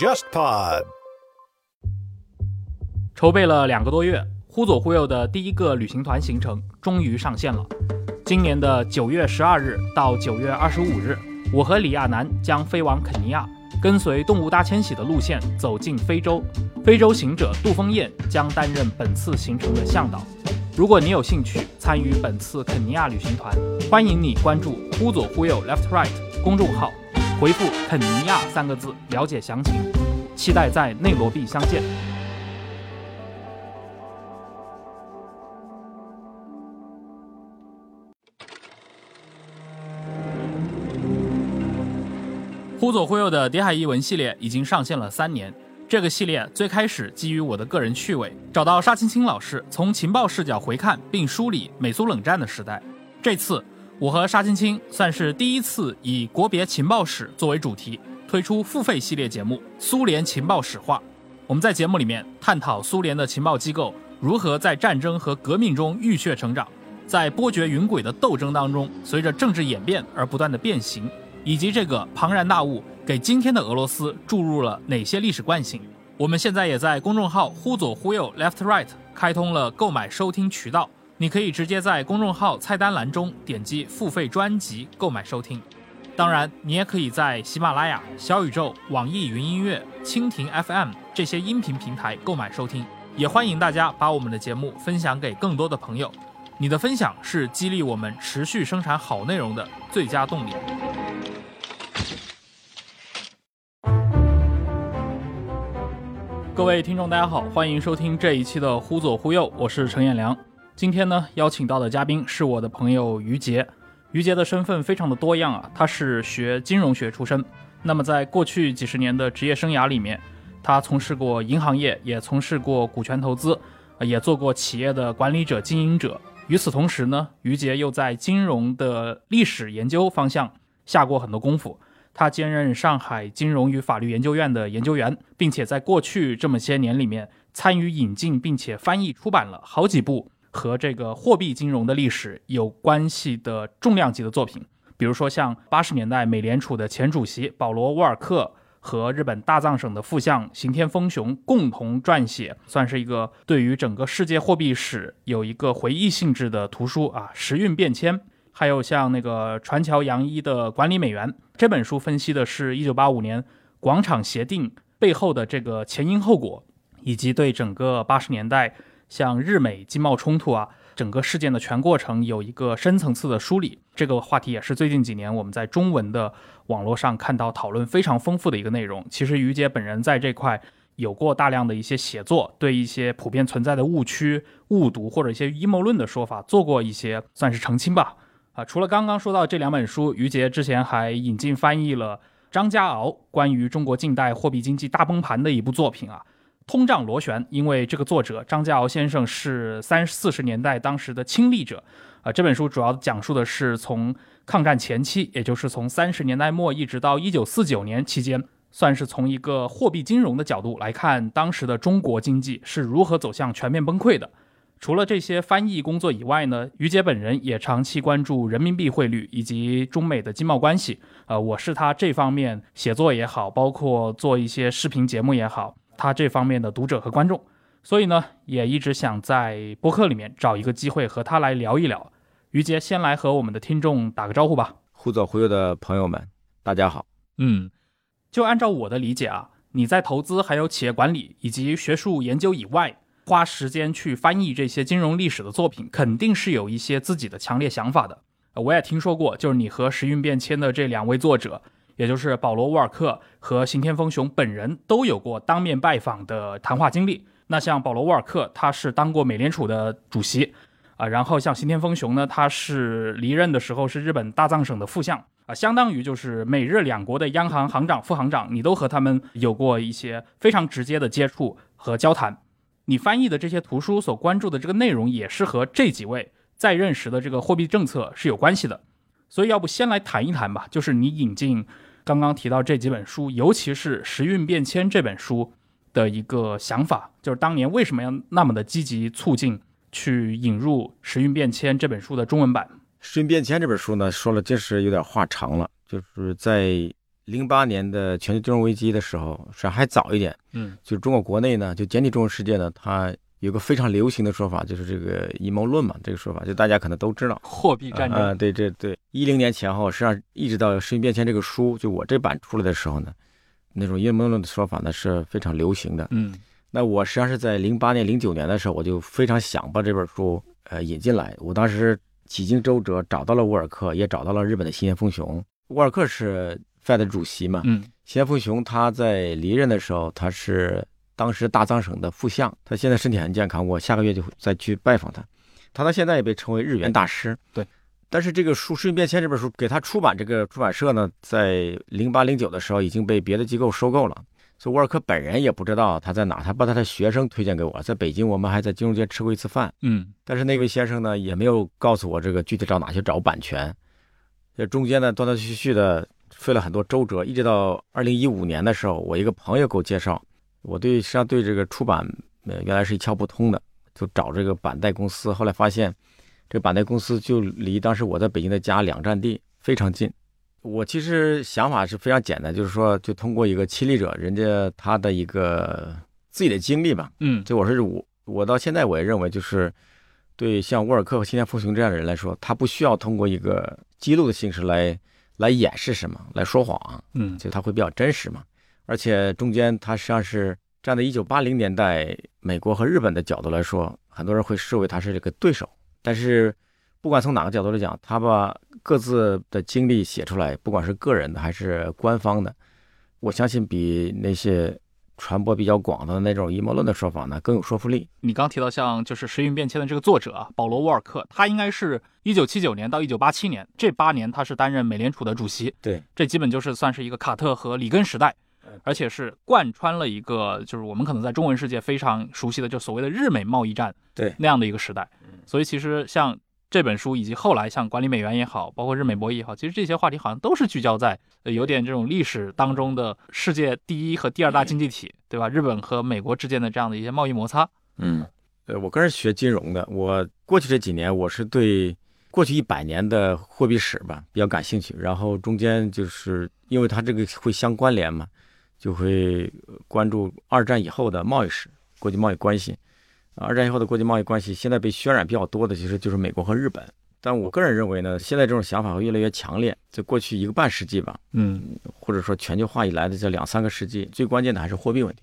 JustPod。筹备了两个多月，忽左忽右的第一个旅行团行程终于上线了。今年的九月十二日到九月二十五日，我和李亚男将飞往肯尼亚，跟随动物大迁徙的路线走进非洲。非洲行者杜峰燕将担任本次行程的向导。如果你有兴趣参与本次肯尼亚旅行团，欢迎你关注“忽左忽右 Left Right” 公众号，回复“肯尼亚”三个字了解详情。期待在内罗毕相见。忽左忽右的谍海译文系列已经上线了三年。这个系列最开始基于我的个人趣味，找到沙青青老师，从情报视角回看并梳理美苏冷战的时代。这次我和沙青青算是第一次以国别情报史作为主题，推出付费系列节目《苏联情报史话》。我们在节目里面探讨苏联的情报机构如何在战争和革命中浴血成长，在波谲云诡的斗争当中，随着政治演变而不断的变形。以及这个庞然大物给今天的俄罗斯注入了哪些历史惯性？我们现在也在公众号“忽左忽右 （Left Right）” 开通了购买收听渠道，你可以直接在公众号菜单栏中点击付费专辑购买收听。当然，你也可以在喜马拉雅、小宇宙、网易云音乐、蜻蜓 FM 这些音频平台购买收听。也欢迎大家把我们的节目分享给更多的朋友，你的分享是激励我们持续生产好内容的最佳动力。各位听众，大家好，欢迎收听这一期的《忽左忽右》，我是陈彦良。今天呢，邀请到的嘉宾是我的朋友于杰。于杰的身份非常的多样啊，他是学金融学出身。那么在过去几十年的职业生涯里面，他从事过银行业，也从事过股权投资，也做过企业的管理者、经营者。与此同时呢，于杰又在金融的历史研究方向下过很多功夫。他兼任上海金融与法律研究院的研究员，并且在过去这么些年里面参与引进并且翻译出版了好几部和这个货币金融的历史有关系的重量级的作品。比如说，像八十年代美联储的前主席保罗·沃尔克和日本大藏省的副相刑天丰雄共同撰写，算是一个对于整个世界货币史有一个回忆性质的图书啊，《时运变迁》。还有像那个船桥洋一的管理美元这本书，分析的是一九八五年广场协定背后的这个前因后果，以及对整个八十年代像日美经贸冲突啊整个事件的全过程有一个深层次的梳理。这个话题也是最近几年我们在中文的网络上看到讨论非常丰富的一个内容。其实于姐本人在这块有过大量的一些写作，对一些普遍存在的误区、误读或者一些阴谋论的说法做过一些算是澄清吧。啊，除了刚刚说到这两本书，于杰之前还引进翻译了张家敖关于中国近代货币经济大崩盘的一部作品啊，《通胀螺旋》。因为这个作者张家敖先生是三四十年代当时的亲历者，啊，这本书主要讲述的是从抗战前期，也就是从三十年代末一直到一九四九年期间，算是从一个货币金融的角度来看当时的中国经济是如何走向全面崩溃的。除了这些翻译工作以外呢，于姐本人也长期关注人民币汇率以及中美的经贸关系。呃，我是他这方面写作也好，包括做一些视频节目也好，他这方面的读者和观众。所以呢，也一直想在播客里面找一个机会和他来聊一聊。于杰先来和我们的听众打个招呼吧。忽左忽右的朋友们，大家好。嗯，就按照我的理解啊，你在投资、还有企业管理以及学术研究以外。花时间去翻译这些金融历史的作品，肯定是有一些自己的强烈想法的。我也听说过，就是你和《时运变迁》的这两位作者，也就是保罗·沃尔克和刑天丰雄本人，都有过当面拜访的谈话经历。那像保罗·沃尔克，他是当过美联储的主席啊，然后像刑天丰雄呢，他是离任的时候是日本大藏省的副相啊，相当于就是美日两国的央行行长、副行长，你都和他们有过一些非常直接的接触和交谈。你翻译的这些图书所关注的这个内容，也是和这几位在任时的这个货币政策是有关系的。所以，要不先来谈一谈吧，就是你引进刚刚提到这几本书，尤其是《时运变迁》这本书的一个想法，就是当年为什么要那么的积极促进去引入《时运变迁》这本书的中文版？《时运变迁》这本书呢，说了真是有点话长了，就是在零八年的全球金融危机的时候，是还早一点。嗯，就是中国国内呢，就简体中文世界呢，它有个非常流行的说法，就是这个阴谋论嘛，这个说法就大家可能都知道。货币战啊、争，对对对，一零年前后，实际上一直到《世界变迁》这个书，就我这版出来的时候呢，那种阴谋论的说法呢是非常流行的。嗯那我实际上是在零八年、零九年的时候，我就非常想把这本书呃引进来。我当时几经周折，找到了沃尔克，也找到了日本的新田丰雄。沃尔克是 Fed 主席嘛，嗯新田丰雄他在离任的时候，他是当时大藏省的副相，他现在身体很健康，我下个月就再去拜访他。他到现在也被称为日元大师。对，但是这个书《世界变迁》这本书给他出版，这个出版社呢，在零八零九的时候已经被别的机构收购了。所以沃尔克本人也不知道他在哪，他把他的学生推荐给我，在北京我们还在金融街吃过一次饭。嗯但是那位先生呢，也没有告诉我这个具体找哪去找版权。这中间呢，断断续续的费了很多周折，一直到二零一五年的时候，我一个朋友给我介绍，我对实际上对这个出版呃原来是一窍不通的，就找这个板带公司，后来发现这个版代公司就离当时我在北京的家两站地，非常近。我其实想法是非常简单，就是说，就通过一个亲历者，人家他的一个自己的经历吧，嗯就我是我我到现在我也认为，就是对像沃尔克和新田丰雄这样的人来说，他不需要通过一个记录的形式来来掩饰什么，来说谎，嗯就他会比较真实嘛。而且中间他实际上是站在一九八零年代美国和日本的角度来说，很多人会视为他是这个对手，但是不管从哪个角度来讲，他把各自的经历写出来，不管是个人的还是官方的，我相信比那些传播比较广的那种阴谋论的说法呢更有说服力。你刚提到像就是《时运变迁》的这个作者啊保罗·沃尔克，他应该是一九七九年到一九八七年这八年，他是担任美联储的主席。对，这基本就是算是一个卡特和里根时代，而且是贯穿了一个就是我们可能在中文世界非常熟悉的，就所谓的日美贸易战对那样的一个时代。所以其实像这本书以及后来像管理美元也好，包括日美博弈也好，其实这些话题好像都是聚焦在呃有点这种历史当中的世界第一和第二大经济体，对吧？日本和美国之间的这样的一些贸易摩擦。嗯，呃，我个人学金融的，我过去这几年我是对过去一百年的货币史吧比较感兴趣，然后中间就是因为它这个会相关联嘛，就会关注二战以后的贸易史、国际贸易关系。二战以后的国际贸易关系，现在被渲染比较多的其实就是美国和日本。但我个人认为呢，现在这种想法会越来越强烈。在过去一个半世纪吧，嗯或者说全球化以来的这两三个世纪，最关键的还是货币问题。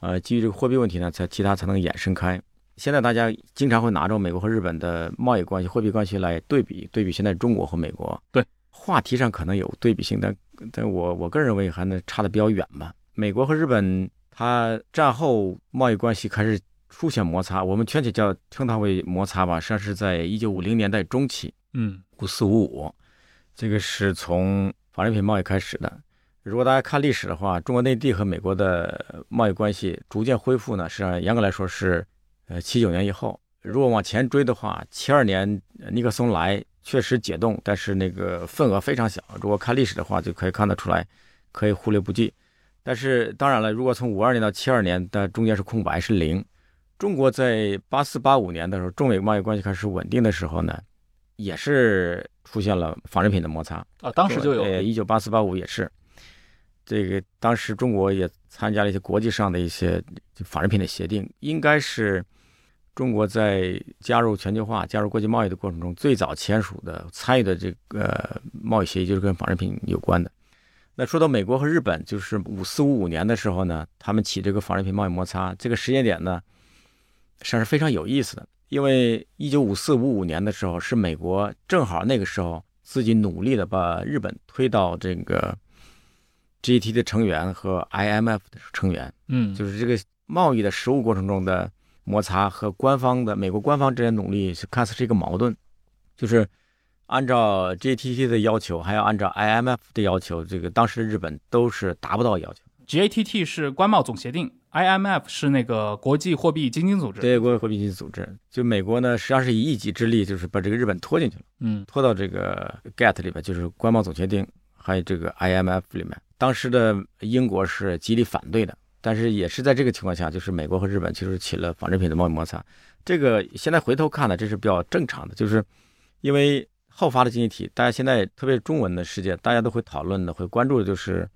呃，基于这个货币问题呢，才其他才能衍生开。现在大家经常会拿着美国和日本的贸易关系、货币关系来对比，对比现在中国和美国。对，话题上可能有对比性，但但我我个人认为还能差的比较远吧。美国和日本，它战后贸易关系开始出现摩擦，我们全体叫称它为摩擦吧，实际上是在一九五零年代中期。嗯五四五五，这个是从纺织品贸易开始的。如果大家看历史的话，中国内地和美国的贸易关系逐渐恢复呢，实际上严格来说是，呃，七九年以后。如果往前追的话，七二年呃尼克松来确实解冻，但是那个份额非常小。如果看历史的话，就可以看得出来，可以忽略不计。但是当然了，如果从五二年到七二年的中间是空白，是零。中国在八四八五年的时候，中美贸易关系开始稳定的时候呢，也是出现了纺织品的摩擦。啊，当时就有呃，一九八四八五也是，这个当时中国也参加了一些国际上的一些就纺织品的协定，应该是中国在加入全球化、加入国际贸易的过程中最早签署的、参与的这个贸易协议，就是跟纺织品有关的。那说到美国和日本，就是五四五五年的时候呢，他们起这个纺织品贸易摩擦，这个时间点呢，实际上是非常有意思的，因为一九五四五五年的时候，是美国正好那个时候自己努力的把日本推到这个 GT 的成员和 IMF 的成员，嗯就是这个贸易的实务过程中的摩擦和官方的美国官方之间努力是看似是一个矛盾，就是按照 GTT 的要求，还有按照 IMF 的要求，这个当时的日本都是达不到要求。GATT 是关贸总协定，IMF 是那个国际货币基金组织。对国际货币基金组织，就美国呢，实际上是以一己之力，就是把这个日本拖进去了。嗯拖到这个 GATT 里边，就是关贸总协定，还有这个 IMF 里面。当时的英国是极力反对的，但是也是在这个情况下，就是美国和日本其实起了纺织品的贸易摩擦。这个现在回头看呢，这是比较正常的，就是因为后发的经济体，大家现在特别是中文的世界，大家都会讨论的、会关注的就是，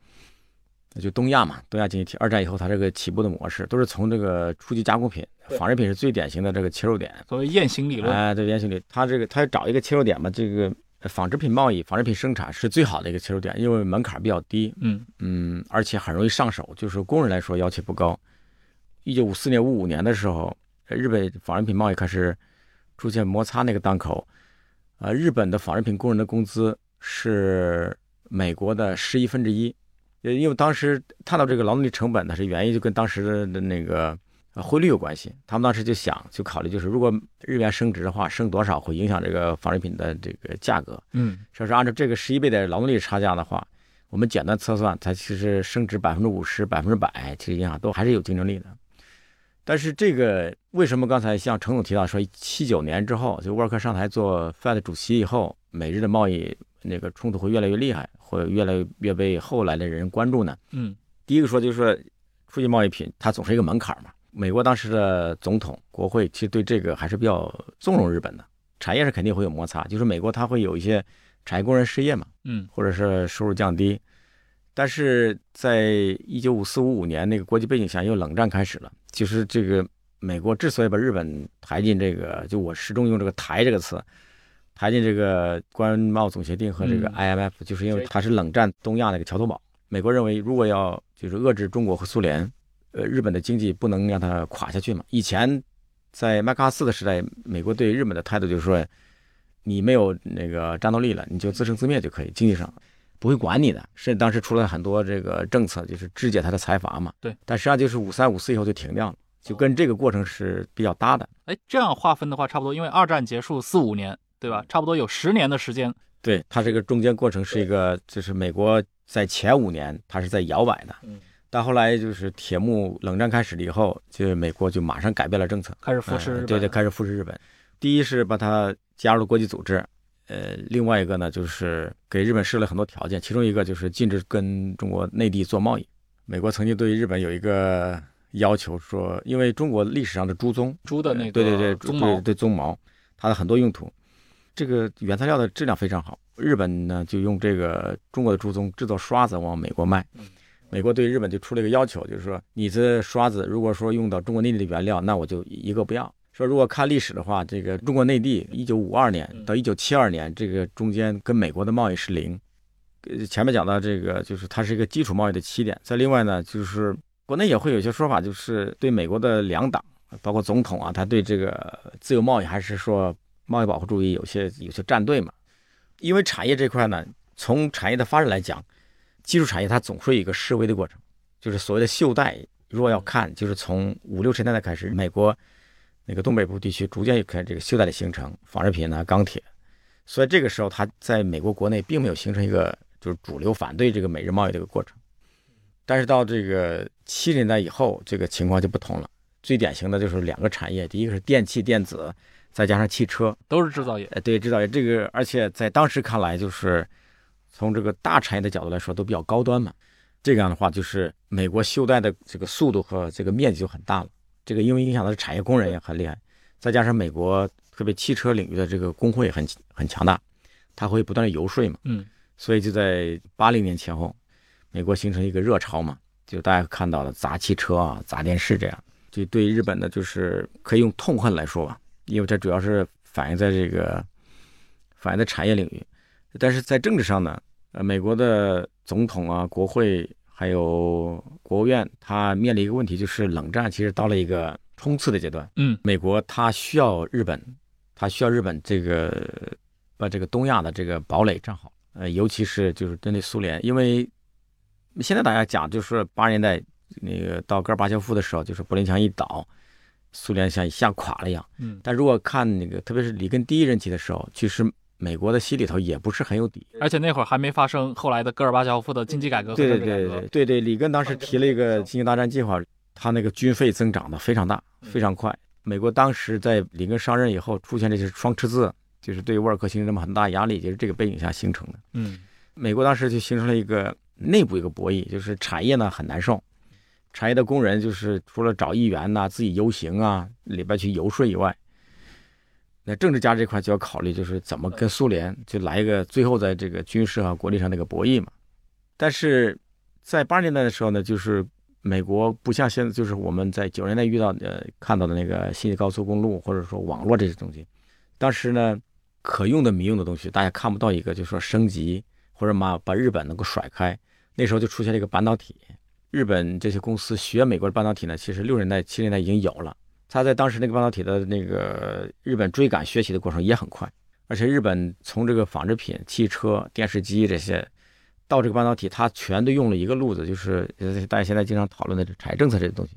就东亚嘛，东亚经济体。二战以后，它这个起步的模式都是从这个初级加工品、对纺织品是最典型的这个切入点。所谓雁行理论，哎，对，雁行理，它这个它找一个切入点嘛，这个呃纺织品贸易、纺织品生产是最好的一个切入点，因为门槛比较低，嗯嗯，而且很容易上手，就是工人来说要求不高。一九五四年、五五年的时候，呃日本纺织品贸易开始出现摩擦那个档口，呃，日本的纺织品工人的工资是美国的十一分之一，呃，因为当时看到这个劳动力成本呢，是原因就跟当时的那个呃汇率有关系。他们当时就想，就考虑就是如果日元升值的话，升多少会影响这个纺织品的这个价格。嗯说是按照这个十一倍的劳动力差价的话，我们简单测算，它其实升值百分之五十、百分之百，其实影响都还是有竞争力的。但是这个为什么刚才像程总提到说，七九年之后，就沃尔克上台做 Fed 主席以后，美日的贸易那个冲突会越来越厉害，会越来越被后来的人关注呢？嗯第一个说就是说，出境贸易品它总是一个门槛嘛。美国当时的总统、国会其实对这个还是比较纵容日本的，产业是肯定会有摩擦，就是美国它会有一些产业工人失业嘛，嗯。或者是收入降低。但是在一九五四五五年那个国际背景下，因为冷战开始了，就是这个美国之所以把日本抬进这个，就我始终用这个“抬”这个词，抬进这个关贸总协定和这个嗯 IMF，、就是因为它是冷战东亚那个桥头堡。美国认为，如果要就是遏制中国和苏联，呃，日本的经济不能让它垮下去嘛。以前在麦克阿瑟的时代，美国对日本的态度就是说，你没有那个战斗力了，你就自生自灭就可以，经济上不会管你的。甚至当时出了很多这个政策，就是肢解他的财阀嘛。对。但实际上就是五三五四以后就停掉了，就跟这个过程是比较搭的。哎，这样划分的话，差不多，因为二战结束四五年，对吧？差不多有十年的时间。对，它这个中间过程是一个，就是美国在前五年它是在摇摆的，嗯，但后来就是铁幕冷战开始了以后，就美国就马上改变了政策，开始扶持日本。呃对对，开始扶持日本。第一是把它加入了国际组织，呃，另外一个呢就是给日本设了很多条件，其中一个就是禁止跟中国内地做贸易。美国曾经对日本有一个要求说，因为中国历史上的猪鬃，猪的那个对对对，鬃毛对对鬃毛，它的很多用途，这个原材料的质量非常好。日本呢就用这个中国的猪鬃制作刷子往美国卖嗯。美国对日本就出了一个要求，就是说你这刷子如果说用到中国内地的原料，那我就一个不要。说如果看历史的话，这个中国内地一九五二年嗯到一九七二年，这个中间跟美国的贸易是零。呃，前面讲到这个，就是它是一个基础贸易的起点。再另外呢，就是国内也会有一些说法，就是对美国的两党，包括总统啊，他对这个自由贸易还是说贸易保护主义有些有些站队嘛。因为产业这块呢，从产业的发展来讲，基础产业它总是有一个示威的过程，就是所谓的袖带。如果要看，就是从五六十年代开始，美国那个东北部地区逐渐有开始这个袖带的形成，纺织品啊、钢铁，所以这个时候它在美国国内并没有形成一个就是主流反对这个美日贸易的一个过程。但是到这个七十年代以后，这个情况就不同了。最典型的就是两个产业，第一个是电器电子，再加上汽车，都是制造业。呃，对制造业这个，而且在当时看来，就是从这个大产业的角度来说，都比较高端嘛。这样的话，就是美国袖带的这个速度和这个面积就很大了。这个因为影响到产业工人也很厉害，再加上美国特别汽车领域的这个工会很很强大，它会不断的游说嘛，嗯所以就在八零年前后，美国形成一个热潮嘛，就大家看到的砸汽车啊、砸电视这样，就对日本的就是可以用痛恨来说吧，因为这主要是反映在这个反映在产业领域，但是在政治上呢，呃，美国的总统啊、国会还有国务院，它面临一个问题，就是冷战其实到了一个冲刺的阶段，嗯美国它需要日本，它需要日本这个把这个东亚的这个堡垒站好，呃，尤其是就是针对苏联，因为现在大家讲就是八十年代那个到戈尔巴乔夫的时候，就是柏林墙一倒，苏联像吓垮了一样。嗯，但如果看那个，特别是里根第一任期的时候，其实美国的心里头也不是很有底。而且那会儿还没发生后来的戈尔巴乔夫的经济改革对。对对对对对，里根当时提了一个经济大战计划，他那个军费增长的非常大，非常快。美国当时在里根上任以后，出现这些双赤字，就是对沃尔克形成这么很大压力，就是这个背景下形成的。嗯美国当时就形成了一个内部一个博弈，就是产业呢很难受，产业的工人就是除了找议员呐、自己游行啊，里边去游说以外，那政治家这块就要考虑，就是怎么跟苏联就来一个最后在这个军事和国力上那个博弈嘛。但是在八十年代的时候呢，就是美国不像现在，就是我们在九十年代遇到的看到的那个新高速公路或者说网络这些东西，当时呢可用的民用的东西，大家看不到一个，就是说升级或者嘛把日本能够甩开。那时候就出现了一个半导体，日本这些公司学美国的半导体呢，其实六十年代七十年代已经有了。他在当时那个半导体的那个日本追赶学习的过程也很快，而且日本从这个纺织品、汽车、电视机这些到这个半导体，它全都用了一个路子，就是大家现在经常讨论的产业政策这些东西，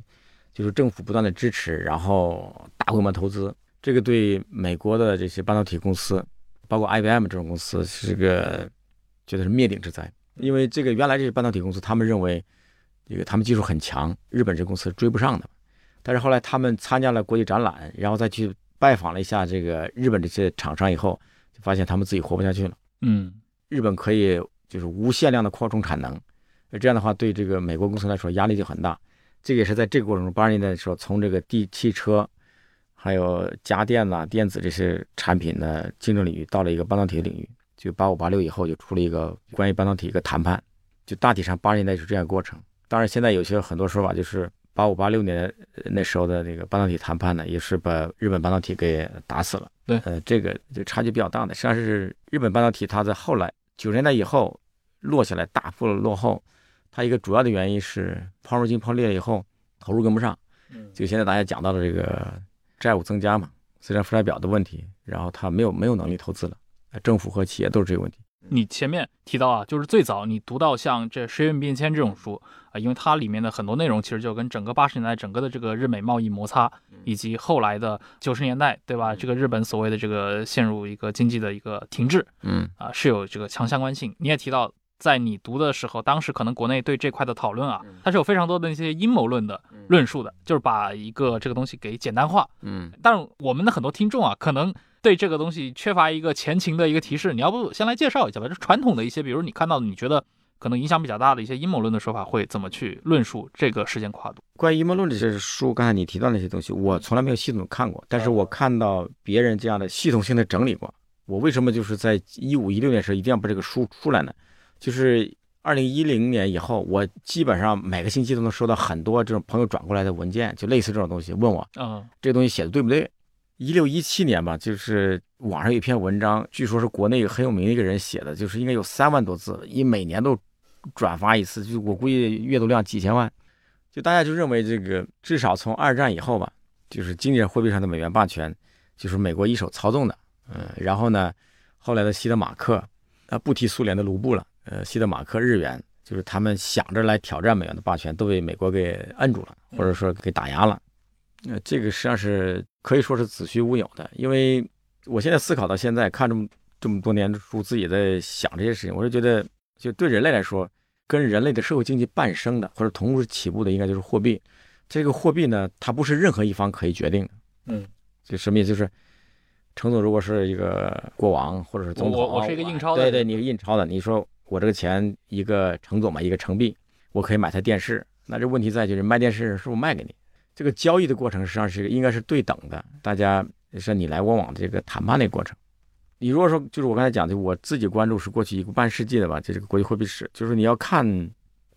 就是政府不断的支持，然后大规模投资，这个对美国的这些半导体公司，包括 IBM 这种公司是个觉得是灭顶之灾，因为这个原来这些半导体公司他们认为这个他们技术很强，日本这公司追不上的。但是后来他们参加了国际展览，然后再去拜访了一下这个日本这些厂商以后，就发现他们自己活不下去了。嗯，日本可以就是无限量的扩充产能，这样的话对这个美国公司来说压力就很大。这个也是在这个过程中，八十年代的时候，从这个地汽车，还有家电呐、电子这些产品的竞争领域，到了一个半导体的领域。就八五八六以后，就出了一个关于半导体一个谈判，就大体上八十年代是这样过程。当然，现在有些很多说法就是。八五八六年那时候的那个半导体谈判呢，也是把日本半导体给打死了。对，呃，这个就差距比较大的，实际上是日本半导体它在后来九十年代以后落下来，大幅落后。它一个主要的原因是泡沫经泡裂以后投入跟不上，就现在大家讲到的这个债务增加嘛，资产负债表的问题，然后它没有没有能力投资了，政府和企业都是这个问题。你前面提到啊，就是最早你读到像这《十运变迁》这种书啊，因为它里面的很多内容其实就跟整个八十年代整个的这个日美贸易摩擦，以及后来的九十年代，对吧？这个日本所谓的这个陷入一个经济的一个停滞，嗯啊，是有这个强相关性。你也提到，在你读的时候，当时可能国内对这块的讨论啊，它是有非常多的那些阴谋论的论述的，就是把一个这个东西给简单化，嗯，但我们的很多听众啊，可能。对这个东西缺乏一个前情的一个提示，你要不先来介绍一下吧？就传统的一些，比如你看到的，你觉得可能影响比较大的一些阴谋论的说法，会怎么去论述这个时间跨度？关于阴谋论这些书，刚才你提到那些东西，我从来没有系统看过，但是我看到别人这样的系统性的整理过。我为什么就是在一五一六年时候一定要把这个书出来呢？就是二零一零年以后，我基本上每个星期都能收到很多这种朋友转过来的文件，就类似这种东西，问我，嗯，这个东西写的对不对？一六一七年吧，就是网上有一篇文章，据说是国内很有名的一个人写的，就是应该有三万多字，一每年都转发一次，就我估计阅读量几千万。就大家就认为这个至少从二战以后吧，就是经济货币上的美元霸权就是美国一手操纵的。嗯，然后呢，后来的西德马克，啊不提苏联的卢布了，呃，西德马克日元就是他们想着来挑战美元的霸权，都被美国给摁住了，或者说给打压了。呃，这个实际上是。可以说是子虚乌有的，因为我现在思考到现在，看这么这么多年的书，自己在想这些事情，我就觉得，就对人类来说，跟人类的社会经济伴生的或者同时起步的，应该就是货币。这个货币呢，它不是任何一方可以决定的。嗯，就什么意思？就是程总如果是一个国王或者是总统，我我是一个印钞的，对对，你是印钞的，你说我这个钱一个程总嘛，一个程币，我可以买台电视，那这问题在就是卖电视是不是卖给你？这个交易的过程实际上是应该是对等的，大家是你来我往的这个谈判的过程。你如果说就是我刚才讲的，我自己关注是过去一个半世纪的吧，就这个国际货币史，就是你要看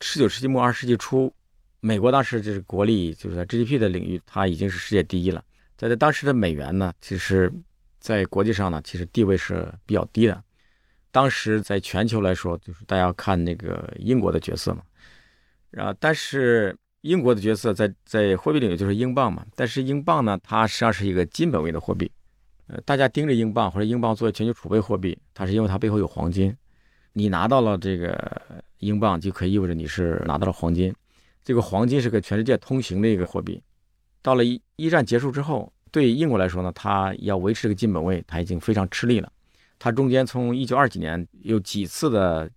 十九世纪末二十世纪初，美国当时就是国力就是在 GDP 的领域，它已经是世界第一了。在在当时的美元呢，其实在国际上呢，其实地位是比较低的。当时在全球来说，就是大家看那个英国的角色嘛，然后但是。英国的角色在在货币领域就是英镑嘛，但是英镑呢，它实际上是一个金本位的货币，呃，大家盯着英镑或者英镑作为全球储备货币，它是因为它背后有黄金，你拿到了这个英镑就可以意味着你是拿到了黄金，这个黄金是个全世界通行的一个货币，到了一一战结束之后，对英国来说呢，它要维持这个金本位，它已经非常吃力了，它中间从一九二几年有几次的。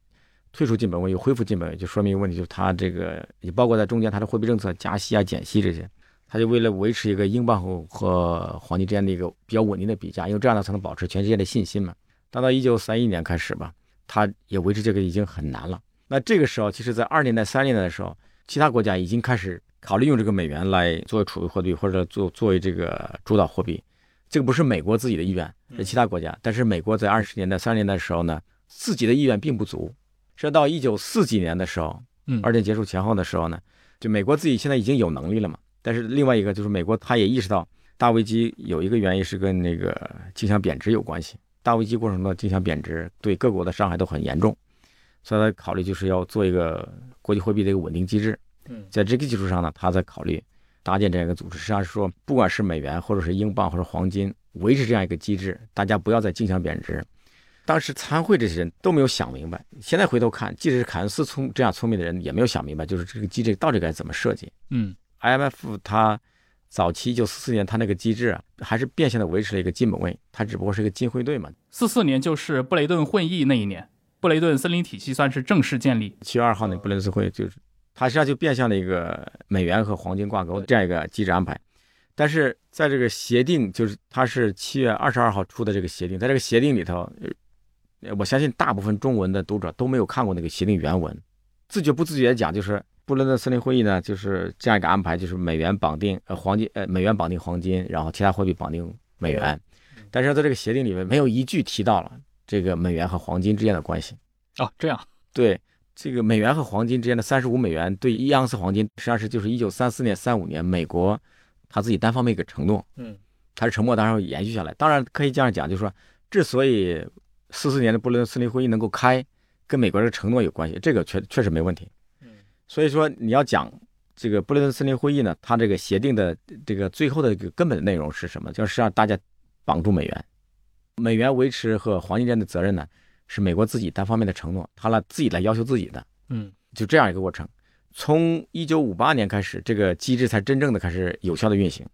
退出金本位又恢复金本位，就说明一个问题，就是它这个也包括在中间它的货币政策加息啊、减息这些，它就为了维持一个英镑和和黄金之间的一个比较稳定的比价，因为这样呢才能保持全世界的信心嘛。当到一九三一年开始吧，它也维持这个已经很难了。那这个时候，其实在二年代、三年代的时候，其他国家已经开始考虑用这个美元来作为储备货币或者作作为这个主导货币。这个不是美国自己的意愿，是其他国家。但是美国在二十年代、三十年代的时候呢，自己的意愿并不足，是到一九四几年的时候，嗯二战结束前后的时候呢，就美国自己现在已经有能力了嘛。但是另外一个就是美国他也意识到大危机有一个原因是跟那个经常贬值有关系，大危机过程中的经常贬值对各国的伤害都很严重，所以他考虑就是要做一个国际货币的一个稳定机制。嗯在这个基础上呢，他在考虑搭建这样一个组织，实际上是说，不管是美元或者是英镑或者黄金，维持这样一个机制，大家不要再竞相贬值。当时参会这些人都没有想明白，现在回头看，即使是凯恩斯聪这样聪明的人，也没有想明白，就是这个机制到底该怎么设计。嗯 IMF 它早期一九四四年它那个机制啊，还是变相的维持了一个金本位，它只不过是一个金汇兑嘛。四四年就是布雷顿会议那一年，布雷顿森林体系算是正式建立。七月二号那布雷顿会就是，它实际上就变相的一个美元和黄金挂钩的这样一个机制安排。但是在这个协定，就是它是七月二十二号出的这个协定，在这个协定里头，呃，我相信大部分中文的读者都没有看过那个协定原文，自觉不自觉地讲，就是布伦顿森林会议呢，就是这样一个安排，就是美元绑定呃黄金呃美元绑定黄金，然后其他货币绑定美元，但是在这个协定里面没有一句提到了这个美元和黄金之间的关系。哦，这样，对这个美元和黄金之间的三十五美元对一盎司黄金，实际上是就是一九三四年、三五年美国他自己单方面一个承诺，嗯它是承诺，当然会延续下来。当然可以这样讲，就是说，之所以四四年的布伦顿森林会议能够开，跟美国这个承诺有关系，这个确确实没问题。嗯所以说你要讲这个布伦顿森林会议呢，它这个协定的这个最后的一个根本的内容是什么？就是让大家绑住美元，美元维持和黄金之间的责任呢，是美国自己单方面的承诺，他来自己来要求自己的。嗯就这样一个过程。从一九五八年开始，这个机制才真正的开始有效的运行。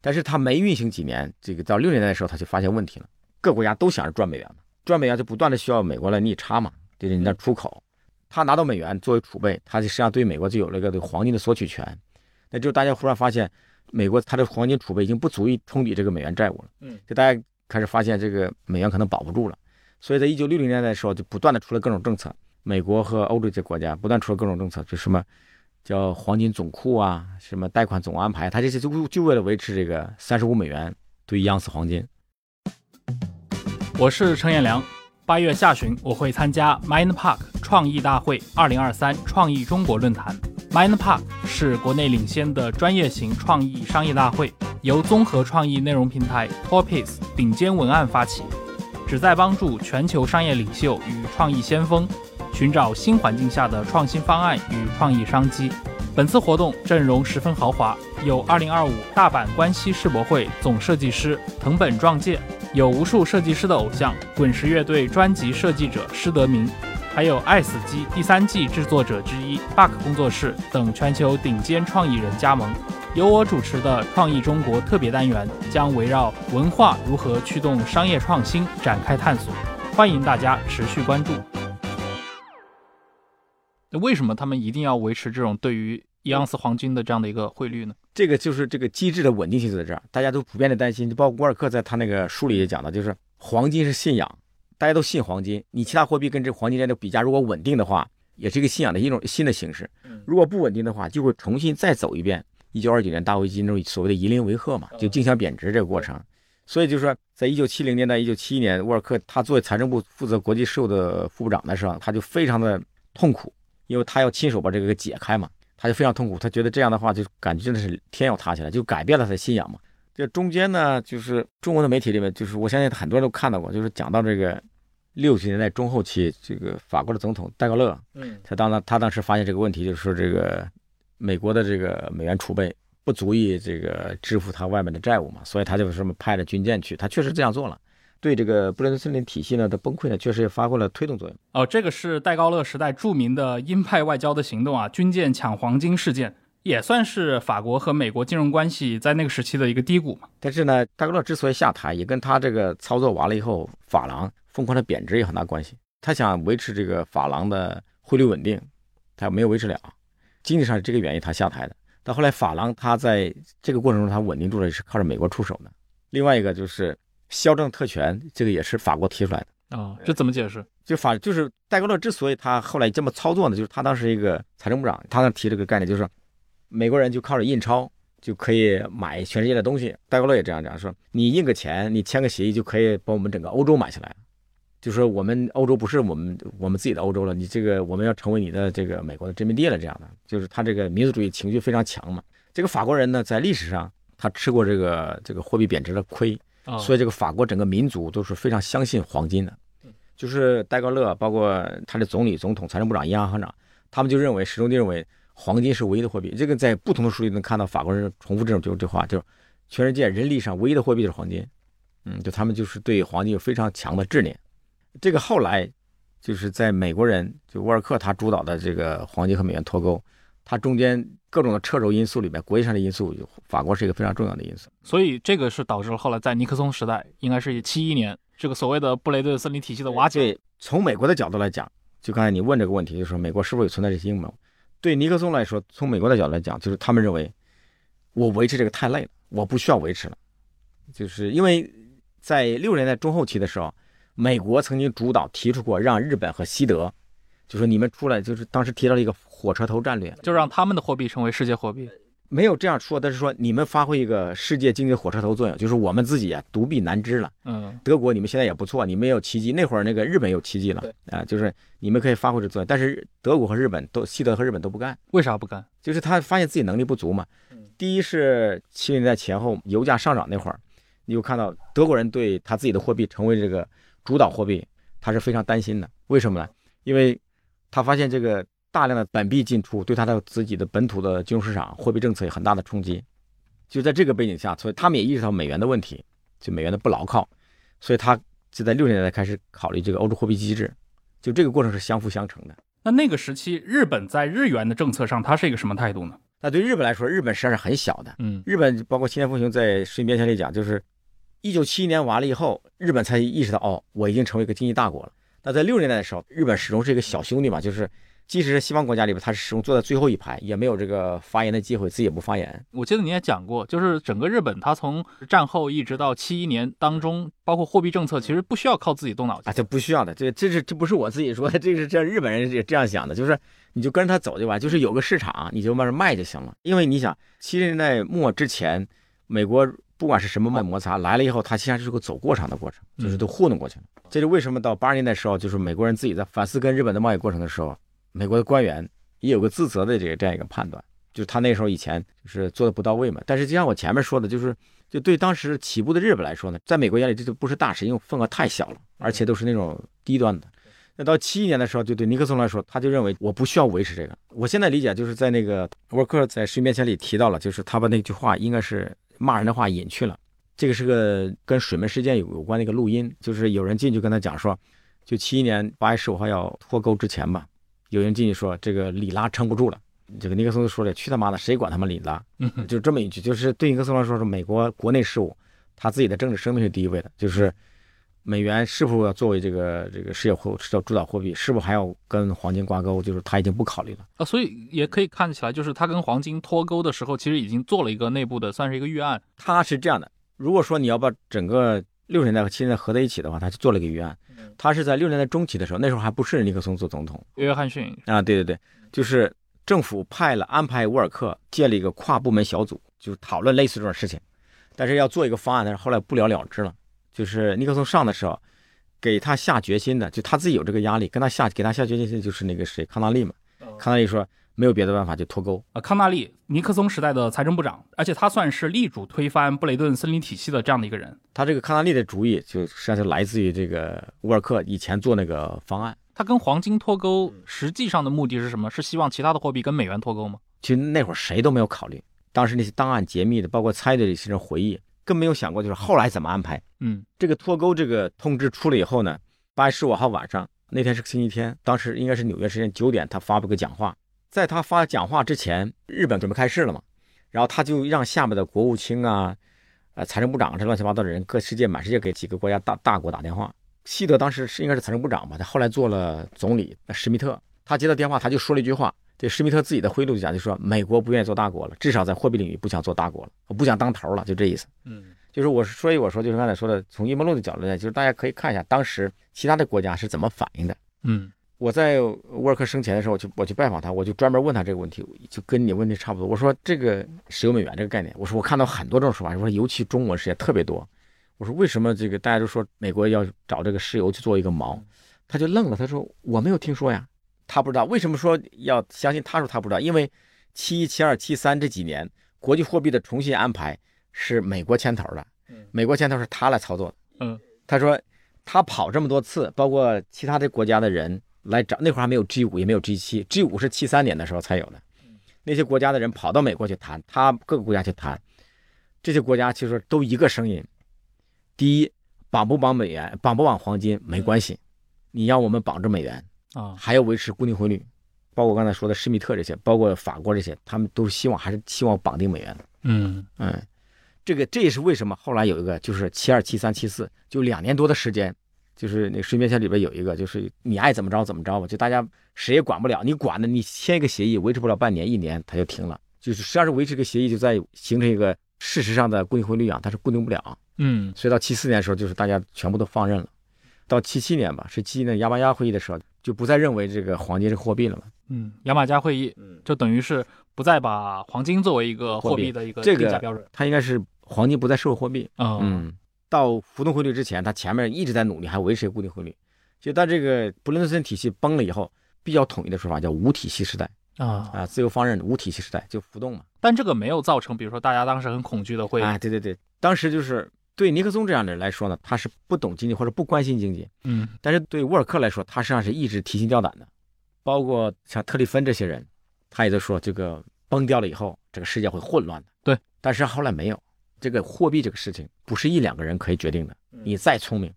但是它没运行几年，这个到六年代的时候，他就发现问题了。各国家都想着赚美元嘛，赚美元就不断的需要美国来逆差嘛，就是你那出口。他拿到美元作为储备，他实际上对美国就有了一个对黄金的索取权。那就大家忽然发现，美国它的黄金储备已经不足以冲抵这个美元债务了。嗯，就大家开始发现这个美元可能保不住了。所以在一九六零年代的时候，就不断的出了各种政策。美国和欧洲这些国家不断出了各种政策，就什么叫黄金总库啊，什么贷款总安排，它这些就就为了维持这个三十五美元对一盎司黄金。我是陈彦良。八月下旬，我会参加 Mind Park 创意大会二零二三创意中国论坛。Mind Park 是国内领先的专业型创意商业大会，由综合创意内容平台 Topis 顶尖文案发起，旨在帮助全球商业领袖与创意先锋寻找新环境下的创新方案与创意商机。本次活动阵容十分豪华，有2025大阪关西世博会总设计师藤本壮介，有无数设计师的偶像滚石乐队专辑设计者施德明，还有《爱死机》第三季制作者之一 Bug 工作室等全球顶尖创意人加盟。由我主持的“创意中国”特别单元将围绕文化如何驱动商业创新展开探索，欢迎大家持续关注。那为什么他们一定要维持这种对于一盎司黄金的这样的一个汇率呢？这个就是这个机制的稳定性就在这儿，大家都普遍的担心，就包括沃尔克在他那个书里也讲到，就是黄金是信仰，大家都信黄金，你其他货币跟这黄金之间的比价如果稳定的话，也是一个信仰的一种新的形式。如果不稳定的话，就会重新再走一遍一九二九年大危机那种所谓的以邻为壑嘛，就竞相贬值这个过程。所以就是说，在一九七零年代、一九七一年，沃尔克他作为财政部负责国际事务的副部长的时候，他就非常的痛苦，因为他要亲手把这个给解开嘛。他就非常痛苦，他觉得这样的话就感觉真的是天要塌下来，就改变了他的信仰嘛。这中间呢，就是中国的媒体里面，就是我相信很多人都看到过，就是讲到这个六十年代中后期，这个法国的总统戴高乐，嗯他当他当时发现这个问题，就是说这个美国的这个美元储备不足以这个支付他外面的债务嘛，所以他就什么派了军舰去，他确实这样做了。对这个布雷顿森林体系呢的崩溃呢，确实也发挥了推动作用。哦，这个是戴高乐时代著名的鹰派外交的行动啊，军舰抢黄金事件，也算是法国和美国金融关系在那个时期的一个低谷嘛。但是呢，戴高乐之所以下台，也跟他这个操作完了以后，法郎疯狂的贬值有很大关系。他想维持这个法郎的汇率稳定，他没有维持了，经济上是这个原因他下台的。到后来法郎他在这个过程中他稳定住了，是靠着美国出手的。另外一个就是肖正特权，这个也是法国提出来的。啊、这怎么解释？就法就是戴高乐之所以他后来这么操作呢，就是他当时一个财政部长，他那提这个概念，就是说美国人就靠着印钞就可以买全世界的东西。戴高乐也这样讲，说你印个钱，你签个协议就可以把我们整个欧洲买下来。就说我们欧洲不是我们我们自己的欧洲了，你这个我们要成为你的这个美国的殖民地了，这样的，就是他这个民族主义情绪非常强嘛。这个法国人呢，在历史上他吃过这个这个货币贬值的亏，所以这个法国整个民族都是非常相信黄金的。就是戴高乐，包括他的总理、总统、财政部长、银行行长，他们就认为始终就认为黄金是唯一的货币。这个在不同的书里能看到法国人重复这种就这话，就是全世界人力上唯一的货币就是黄金。嗯，就他们就是对黄金有非常强的执念。这个后来，就是在美国人就沃尔克他主导的这个黄金和美元脱钩，它中间各种的掣肘因素里面，国际上的因素，法国是一个非常重要的因素。所以这个是导致了后来在尼克松时代，应该是七一年这个所谓的布雷顿森林体系的瓦解。从美国的角度来讲，就刚才你问这个问题，就是说美国是否有存在这些阴谋？对尼克松来说，从美国的角度来讲，就是他们认为我维持这个太累了，我不需要维持了，就是因为在六十年代中后期的时候。美国曾经主导提出过，让日本和西德，就说你们出来，就是当时提到了一个火车头战略，就让他们的货币成为世界货币。没有这样说，但是说你们发挥一个世界经济火车头作用，就是我们自己啊独臂难支了。嗯，德国你们现在也不错，你们有奇迹。那会儿那个日本有奇迹了，啊，就是你们可以发挥这作用。但是德国和日本都，西德和日本都不干。为啥不干？就是他发现自己能力不足嘛。第一是七零年代前后油价上涨那会儿，你就看到德国人对他自己的货币成为这个。主导货币，他是非常担心的。为什么呢？因为他发现这个大量的本币进出，对他的自己的本土的金融市场、货币政策有很大的冲击。就在这个背景下，所以他们也意识到美元的问题，就美元的不牢靠，所以他就在六十年代开始考虑这个欧洲货币机制。就这个过程是相辅相成的。那那个时期，日本在日元的政策上，它是一个什么态度呢？那对日本来说，日本实际上是很小的。嗯，日本包括青年风雄在《水面下》里讲，就是。一九七一年完了以后，日本才意识到，哦，我已经成为一个经济大国了。那在六十年代的时候，日本始终是一个小兄弟嘛，就是即使是西方国家里边，他是始终坐在最后一排，也没有这个发言的机会，自己也不发言。我记得你也讲过，就是整个日本，它从战后一直到七一年当中，包括货币政策，其实不需要靠自己动脑筋啊，这不需要的。这这是这不是我自己说的，这是这日本人也这样想的，就是你就跟着他走就完，就是有个市场，你就慢慢卖就行了。因为你想，七十年代末之前，美国。不管是什么脉摩擦来了以后，它实际上是个走过场的过程，就是都糊弄过去了。这就为什么到八十年代时候，就是美国人自己在反思跟日本的贸易过程的时候，美国的官员也有个自责的这个这样一个判断，就是他那时候以前就是做的不到位嘛。但是就像我前面说的，就是就对当时起步的日本来说呢，在美国眼里这就不是大事，因为份额太小了，而且都是那种低端的。那到七一年的时候，就对尼克松来说，他就认为我不需要维持这个。我现在理解就是在那个沃克在十面前里提到了，就是他把那句话应该是。骂人的话隐去了，这个是个跟水门事件有有关的一个录音，就是有人进去跟他讲说，就七一年八月十五号要脱钩之前吧，有人进去说这个里拉撑不住了，这个尼克松就说了，去他妈的，谁管他们里拉？就这么一句，就是对尼克松来说是美国国内事务，他自己的政治生命是第一位的，就是。美元是否要作为这个这个世界货是叫主导货币？是否还要跟黄金挂钩？就是他已经不考虑了啊，所以也可以看起来，就是他跟黄金脱钩的时候，其实已经做了一个内部的，算是一个预案。他是这样的，如果说你要把整个六十年代和七十年代合在一起的话，他就做了一个预案。他是在六十年代中期的时候，那时候还不是尼克松做总统，约翰逊啊，对对对，就是政府派了安排沃尔克建了一个跨部门小组，就讨论类似这种事情，但是要做一个方案，但是后来不了了之了。就是尼克松上的时候，给他下决心的，就他自己有这个压力，跟他下给他下决心的就是那个谁，康纳利嘛。康纳利说没有别的办法，就脱钩。啊，康纳利，尼克松时代的财政部长，而且他算是力主推翻布雷顿森林体系的这样的一个人。他这个康纳利的主意，就实际上是来自于这个沃尔克以前做那个方案。他跟黄金脱钩，实际上的目的是什么？是希望其他的货币跟美元脱钩吗？其实那会儿谁都没有考虑，当时那些档案解密的，包括猜的这些人回忆。更没有想过，就是后来怎么安排。嗯，这个脱钩这个通知出了以后呢，八月十五号晚上那天是个星期天，当时应该是纽约时间九点，他发布个讲话。在他发讲话之前，日本准备开市了嘛，然后他就让下面的国务卿啊、呃财政部长这乱七八糟的人，各世界满世界给几个国家大大国打电话。西德当时是应该是财政部长吧，他后来做了总理，施密特。他接到电话，他就说了一句话。这施密特自己的回路就讲，就说美国不愿意做大国了，至少在货币领域不想做大国了，我不想当头了，就这意思。嗯，就是我所以我说就是刚才说的，从阴谋论的角度来讲，就是大家可以看一下当时其他的国家是怎么反应的。嗯，我在沃尔克生前的时候，我去我去拜访他，我就专门问他这个问题，就跟你问题差不多。我说这个石油美元这个概念，我说我看到很多这种说法，我说尤其中文世界特别多。我说为什么这个大家都说美国要找这个石油去做一个锚？他就愣了，他说我没有听说呀，他不知道为什么说要相信他说他不知道，因为七一、七二、七三这几年国际货币的重新安排是美国牵头的，美国牵头是他来操作的。嗯，他说他跑这么多次，包括其他的国家的人。来找那会儿还没有 G 五，也没有 G 七，G 五是七三年的时候才有的。那些国家的人跑到美国去谈，他各个国家去谈，这些国家其实都一个声音：第一，绑不绑美元，绑不绑黄金没关系，你要我们绑着美元啊，还要维持固定汇率。包括刚才说的施密特这些，包括法国这些，他们都希望还是希望绑定美元的。嗯嗯，这个这也是为什么后来有一个就是七二、七三、七四，就两年多的时间。就是那个水面下里边有一个，就是你爱怎么着怎么着吧，就大家谁也管不了，你管的，你签一个协议维持不了半年一年，它就停了。就是实际上是维持个协议，就在形成一个事实上的固定汇率啊，它是固定不了。嗯，所以到七四年的时候，就是大家全部都放任了。到七七年吧，是七七年亚巴亚会议的时候，就不再认为这个黄金是货币了嘛。嗯，亚马加会议，就等于是不再把黄金作为一个货币的一个定价标准。它应该是黄金不再社会货币。嗯。到浮动汇率之前，它前面一直在努力，还维持固定汇率。就到这个布伦特森体系崩了以后，比较统一的说法叫无体系时代啊啊，自由放任无体系时代就浮动嘛。但这个没有造成，比如说大家当时很恐惧的会啊，对对对，当时就是对尼克松这样的人来说呢，他是不懂经济或者不关心经济，嗯，但是对沃尔克来说，他实际上是一直提心吊胆的。包括像特里芬这些人，他也在说这个崩掉了以后，这个世界会混乱的。对，但是后来没有。这个货币这个事情不是一两个人可以决定的。你再聪明，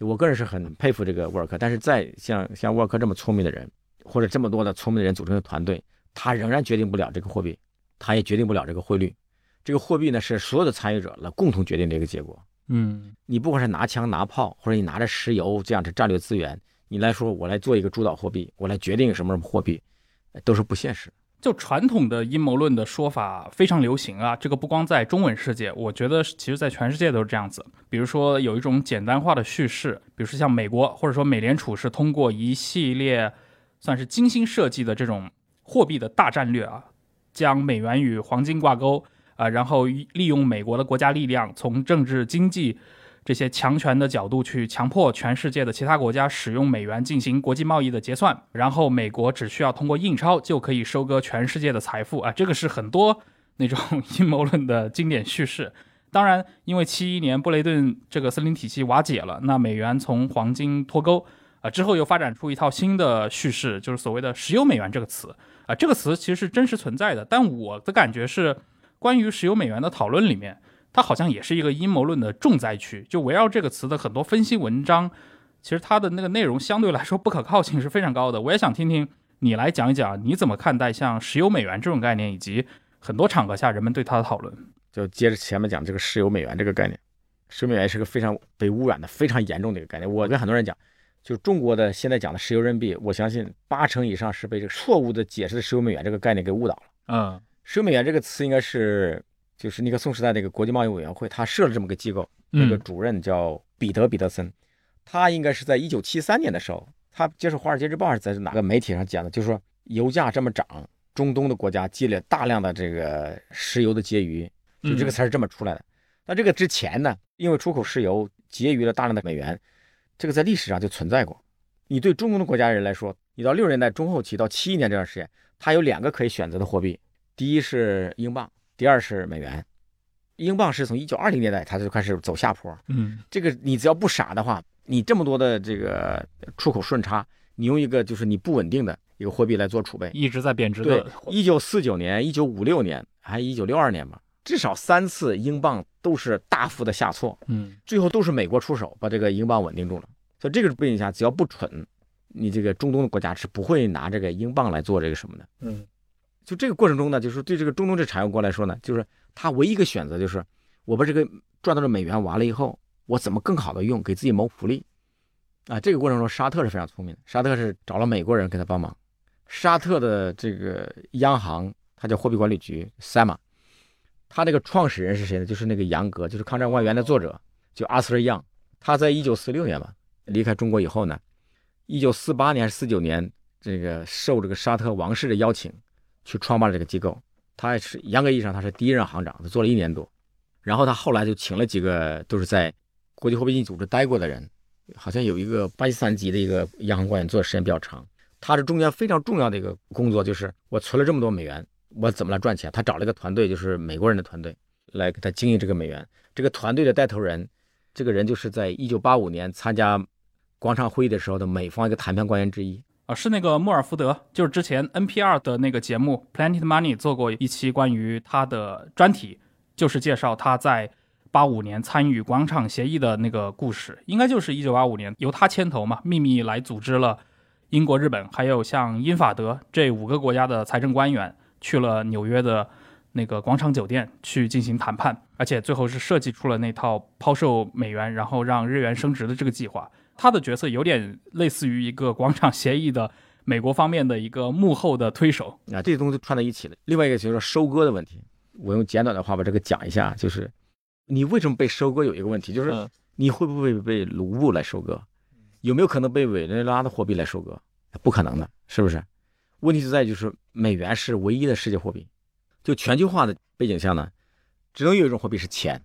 我个人是很佩服这个沃尔克。但是再像像沃尔克这么聪明的人，或者这么多的聪明的人组成的团队，他仍然决定不了这个货币，他也决定不了这个汇率。这个货币呢，是所有的参与者来共同决定这个结果。嗯，你不管是拿枪拿炮，或者你拿着石油这样的战略资源，你来说我来做一个主导货币，我来决定什么什么货币，都是不现实。就传统的阴谋论的说法非常流行啊，这个不光在中文世界，我觉得其实在全世界都是这样子。比如说有一种简单化的叙事，比如说像美国或者说美联储是通过一系列算是精心设计的这种货币的大战略啊，将美元与黄金挂钩啊，然后利用美国的国家力量从政治经济。这些强权的角度去强迫全世界的其他国家使用美元进行国际贸易的结算，然后美国只需要通过印钞就可以收割全世界的财富啊！这个是很多 那种 阴谋论的经典叙事。当然，因为七一年布雷顿这个森林体系瓦解了，那美元从黄金脱钩啊之后，又发展出一套新的叙事，就是所谓的石油美元这个词啊。这个词其实是真实存在的，但我的感觉是，关于石油美元的讨论里面。它好像也是一个阴谋论的重灾区，就围绕这个词的很多分析文章，其实它的那个内容相对来说不可靠性是非常高的。我也想听听你来讲一讲，你怎么看待像石油美元这种概念，以及很多场合下人们对它的讨论。就接着前面讲这个石油美元这个概念，石油美元是个非常被污染的非常严重的一个概念。我跟很多人讲，就中国的现在讲的石油人民币，我相信八成以上是被这个错误的解释的石油美元这个概念给误导了。嗯，石油美元这个词应该是。就是尼克松时代那个国际贸易委员会，他设了这么个机构，那个主任叫彼得·彼得森，他应该是在一九七三年的时候，他接受《华尔街日报》还是在哪个媒体上讲的，就是说油价这么涨，中东的国家积累大量的这个石油的结余，就这个词是这么出来的。那这个之前呢，因为出口石油结余了大量的美元，这个在历史上就存在过。你对中东的国家人来说，你到六十年代中后期到七一年这段时间，它有两个可以选择的货币，第一是英镑。第二是美元，英镑是从一九二零年代它就开始走下坡。嗯，这个你只要不傻的话，你这么多的这个出口顺差，你用一个就是你不稳定的一个货币来做储备，一直在贬值。对，一九四九年、一九五六年还一九六二年吧，至少三次英镑都是大幅的下挫。嗯，最后都是美国出手把这个英镑稳定住了。所以这个背景下，只要不蠢，你这个中东的国家是不会拿这个英镑来做这个什么的。嗯。就这个过程中呢，就是对这个中东这产油国来说呢，就是他唯一一个选择就是，我把这个赚到的美元完了以后，我怎么更好的用，给自己谋福利，啊，这个过程中沙特是非常聪明的，沙特是找了美国人给他帮忙，沙特的这个央行，它叫货币管理局 SAMA，他这个创始人是谁呢？就是那个杨格，就是抗战外援的作者，叫阿瑟·杨，他在一九四六年吧离开中国以后呢，一九四八年还是四九年，这个受这个沙特王室的邀请，去创办了这个机构。他是严格意义上他是第一任行长，他做了一年多。然后他后来就请了几个都是在国际货币基金组织待过的人，好像有一个巴基斯坦籍的一个央行官员做的时间比较长。他这中间非常重要的一个工作就是我存了这么多美元，我怎么来赚钱？他找了一个团队，就是美国人的团队来给他经营这个美元。这个团队的带头人，这个人就是在一九八五年参加广场会议的时候的美方一个谈判官员之一啊，是那个莫尔福德，就是之前 NPR 的那个节目 Planet Money 做过一期关于他的专题。就是介绍他在八五年参与广场协议的那个故事，应该就是一九八五年由他牵头嘛，秘密来组织了英国、日本还有像英法德这五个国家的财政官员去了纽约的那个广场酒店去进行谈判，而且最后是设计出了那套抛售美元然后让日元升值的这个计划。他的角色有点类似于一个广场协议的美国方面的一个幕后的推手啊，这些东西串在一起了。另外一个就是说收割的问题。我用简短的话把这个讲一下，就是你为什么被收割有一个问题，就是你会不会被卢布来收割，有没有可能被委内瑞拉的货币来收割？不可能的，是不是？问题就在就是美元是唯一的世界货币，就全球化的背景下呢，只能有一种货币是钱。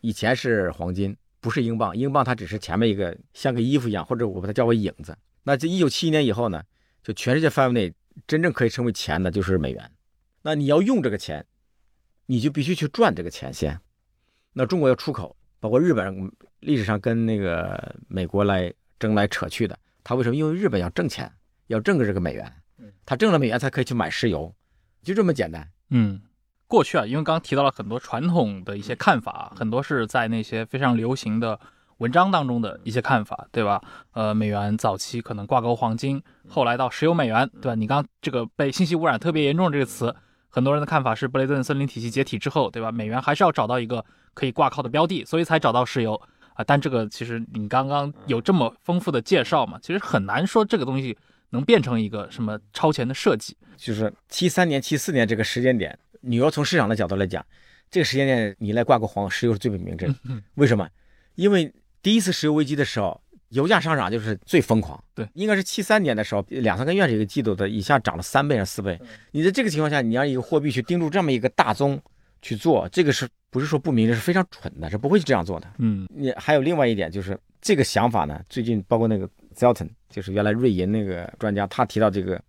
以前是黄金，不是英镑，英镑它只是前面一个像个衣服一样，或者我把它叫为影子。那这一九七一年以后呢，就全世界范围内真正可以称为钱的就是美元。那你要用这个钱。你就必须去赚这个钱先。那中国要出口，包括日本历史上跟那个美国来争来扯去的，他为什么？因为日本要挣钱，要挣个这个美元，他挣了美元才可以去买石油，就这么简单。嗯，过去啊，因为刚刚提到了很多传统的一些看法，很多是在那些非常流行的文章当中的一些看法，对吧？呃，美元早期可能挂钩黄金，后来到石油美元，对吧？你刚这个被信息污染特别严重这个词。很多人的看法是，布雷顿森林体系解体之后，对吧？美元还是要找到一个可以挂靠的标的，所以才找到石油啊。但这个其实你刚刚有这么丰富的介绍嘛，其实很难说这个东西能变成一个什么超前的设计。就是七三年、七四年这个时间点，你要从市场的角度来讲，这个时间点你来挂个黄石油是最不明智。为什么？因为第一次石油危机的时候。油价上涨就是最疯狂，对，应该是七三年的时候，两三个月这个季度的，一下涨了三倍还是四倍？你在这个情况下，你让一个货币去盯住这么一个大宗去做，这个是不是说不明智？是非常蠢的，是不会去这样做的。嗯，你还有另外一点就是这个想法呢，最近包括那个 Zelton，就是原来瑞银那个专家，他提到这个，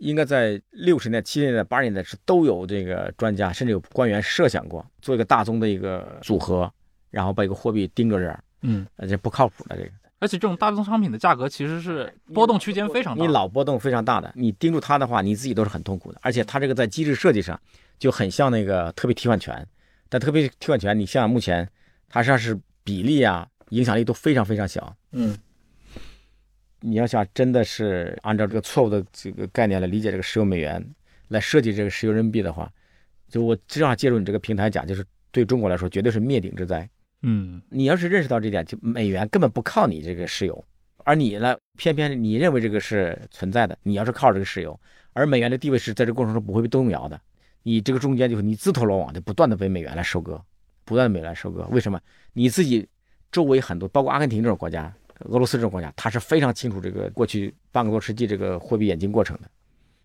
应该在六十年、七十年代、八十年代是都有这个专家，甚至有官员设想过做一个大宗的一个组合，然后把一个货币盯着这儿。嗯，这不靠谱的这个。而且这种大宗商品的价格其实是波动区间非常大，你老波动非常大的，你盯住它的话，你自己都是很痛苦的。而且它这个在机制设计上就很像那个特别提款权，但特别提款权，你像目前它实际上是比例啊、影响力都非常非常小。嗯，你要想真的是按照这个错误的这个概念来理解这个石油美元，来设计这个石油人民币的话，就我这样借助你这个平台讲，就是对中国来说绝对是灭顶之灾。嗯，你要是认识到这点，就美元根本不靠你这个石油，而你呢，偏偏你认为这个是存在的。你要是靠这个石油，而美元的地位是在这过程中不会被动摇的，你这个中间就是你自投罗网，就不断的被美元来收割，不断的美元收割。为什么？你自己周围很多，包括阿根廷这种国家、俄罗斯这种国家，他是非常清楚这个过去半个多世纪这个货币演进过程的，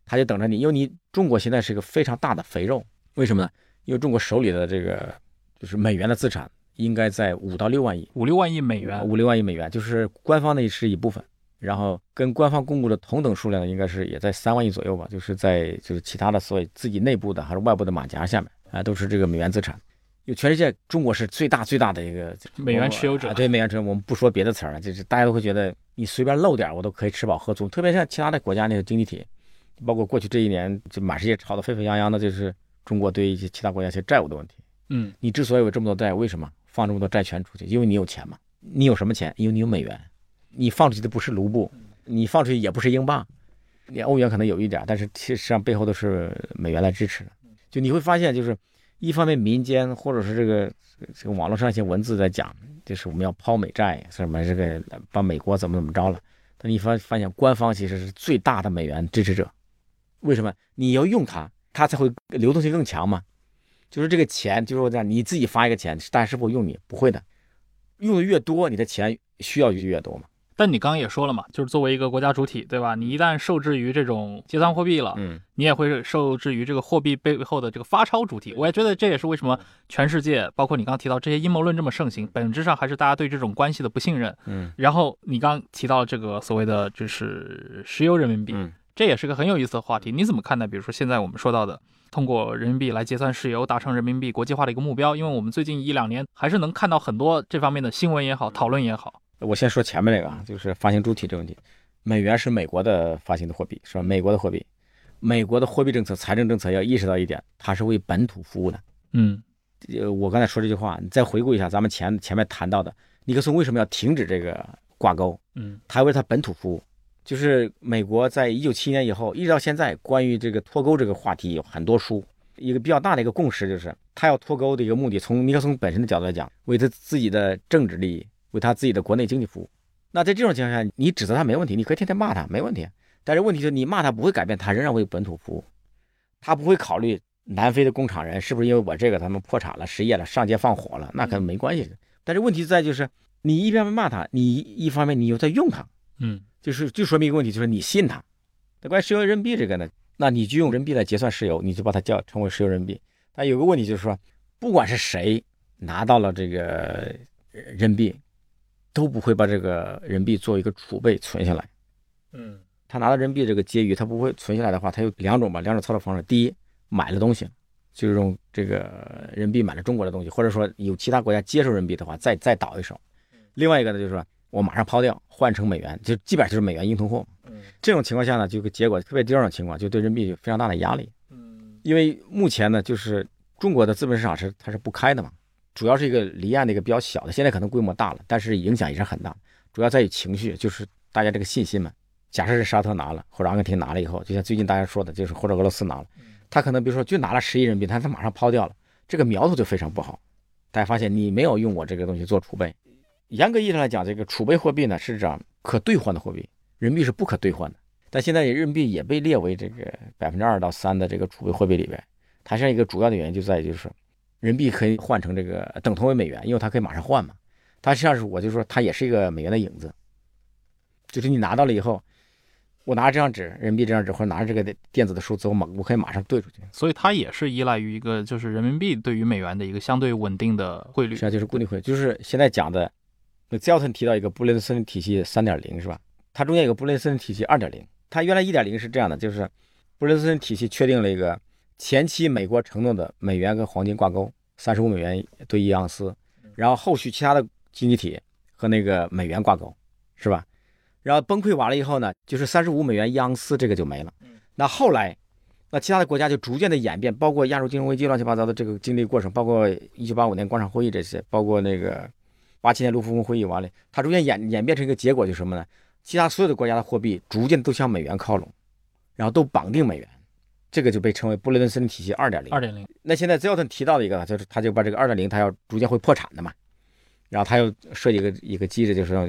他就等着你，因为你中国现在是一个非常大的肥肉，为什么呢？因为中国手里的这个就是美元的资产。应该在五到六万亿，五六万亿美元，五六万亿美元就是官方的是一部分，然后跟官方公布的同等数量的应该是也在三万亿左右吧，就是在就是其他的所谓自己内部的还是外部的马甲下面啊，都是这个美元资产。因为全世界中国是最大最大的一个美元持有者，对美元持有，我们不说别的词儿了，就是大家都会觉得你随便漏点我都可以吃饱喝足，特别像其他的国家那个经济体，包括过去这一年就满世界吵得沸沸扬扬的，就是中国对一些其他国家一些债务的问题。嗯，你之所以有这么多债，为什么？放这么多债权出去，因为你有钱嘛。你有什么钱？因为你有美元。你放出去的不是卢布，你放出去也不是英镑，你欧元可能有一点，但是其实上背后都是美元来支持的。就你会发现，就是一方面民间或者是这个这个网络上一些文字在讲，就是我们要抛美债，什么这个把美国怎么怎么着了。但你发发现官方其实是最大的美元支持者。为什么？你要用它，它才会流动性更强嘛。就是这个钱，就是说这样，你自己发一个钱，大家是否用你？不会的，用的越多，你的钱需要就越多嘛。但你刚刚也说了嘛，就是作为一个国家主体，对吧？你一旦受制于这种结算货币了，嗯，你也会受制于这个货币背后的这个发钞主体。我也觉得这也是为什么全世界，包括你刚刚提到这些阴谋论这么盛行，本质上还是大家对这种关系的不信任。嗯，然后你刚刚提到这个所谓的就是石油人民币，嗯，这也是个很有意思的话题。你怎么看待？比如说现在我们说到的。通过人民币来结算石油，达成人民币国际化的一个目标。因为我们最近一两年还是能看到很多这方面的新闻也好，讨论也好。我先说前面那个啊，就是发行主体这个问题。美元是美国的发行的货币，是吧？美国的货币，美国的货币政策、财政政策要意识到一点，它是为本土服务的。嗯，呃，我刚才说这句话，你再回顾一下咱们前前面谈到的，尼克松为什么要停止这个挂钩？嗯，他为他本土服务。就是美国在一九七年以后一直到现在，关于这个脱钩这个话题有很多书。一个比较大的一个共识就是，他要脱钩的一个目的，从尼克松本身的角度来讲，为他自己的政治利益，为他自己的国内经济服务。那在这种情况下，你指责他没问题，你可以天天骂他没问题。但是问题是，你骂他不会改变他仍然为本土服务，他不会考虑南非的工厂人是不是因为我这个他们破产了、失业了、上街放火了，那可能没关系。但是问题在就是，你一边骂他，你一方面你又在用他，嗯。就是就说明一个问题，就是你信他。那关于石油人民币这个呢，那你就用人民币来结算石油，你就把它叫成为石油人民币。但有个问题就是说，不管是谁拿到了这个人民币，都不会把这个人民币作为一个储备存下来。嗯，他拿到人民币这个结余，他不会存下来的话，他有两种吧，两种操作方式。第一，买了东西，就是用这个人民币买了中国的东西，或者说有其他国家接受人民币的话，再再倒一手。另外一个呢，就是说。我马上抛掉，换成美元，就基本上就是美元硬通货。嗯，这种情况下呢，就个结果特别第二种情况，就对人民币有非常大的压力。嗯，因为目前呢，就是中国的资本市场是它是不开的嘛，主要是一个离岸的一个比较小的，现在可能规模大了，但是影响也是很大。主要在于情绪，就是大家这个信心嘛。假设是沙特拿了，或者阿根廷拿了以后，就像最近大家说的，就是或者俄罗斯拿了，他可能比如说就拿了十亿人民币，他他马上抛掉了，这个苗头就非常不好。大家发现你没有用我这个东西做储备。严格意义上来讲，这个储备货币呢是讲可兑换的货币，人民币是不可兑换的。但现在人民币也被列为这个百分之二到三的这个储备货币里边。它现在一个主要的原因就在于，就是人民币可以换成这个等同为美元，因为它可以马上换嘛。它实际上是我就说它也是一个美元的影子，就是你拿到了以后，我拿着这张纸，人民币这张纸，或者拿着这个电子的数字，我马我可以马上兑出去。所以它也是依赖于一个就是人民币对于美元的一个相对稳定的汇率。实际上就是固定汇率，就是现在讲的。那 z e l t o n 提到一个布雷顿森林体系三点零是吧？它中间有个布雷顿森林体系二点零。它原来一点零是这样的，就是布雷顿森林体系确定了一个前期美国承诺的美元跟黄金挂钩，三十五美元兑一盎司，然后后续其他的经济体和那个美元挂钩，是吧？然后崩溃完了以后呢，就是三十五美元一盎司这个就没了。那后来，那其他的国家就逐渐的演变，包括亚洲金融危机乱七八糟的这个经历过程，包括一九八五年广场会议这些，包括那个。八七年卢浮宫会议完了，它逐渐演演变成一个结果，就是什么呢？其他所有的国家的货币逐渐都向美元靠拢，然后都绑定美元，这个就被称为布雷顿森林体系二点零。二点零。那现在 z e l t o n 提到的一个，就是他就把这个二点零，他要逐渐会破产的嘛，然后他又设计一个一个机制，就是要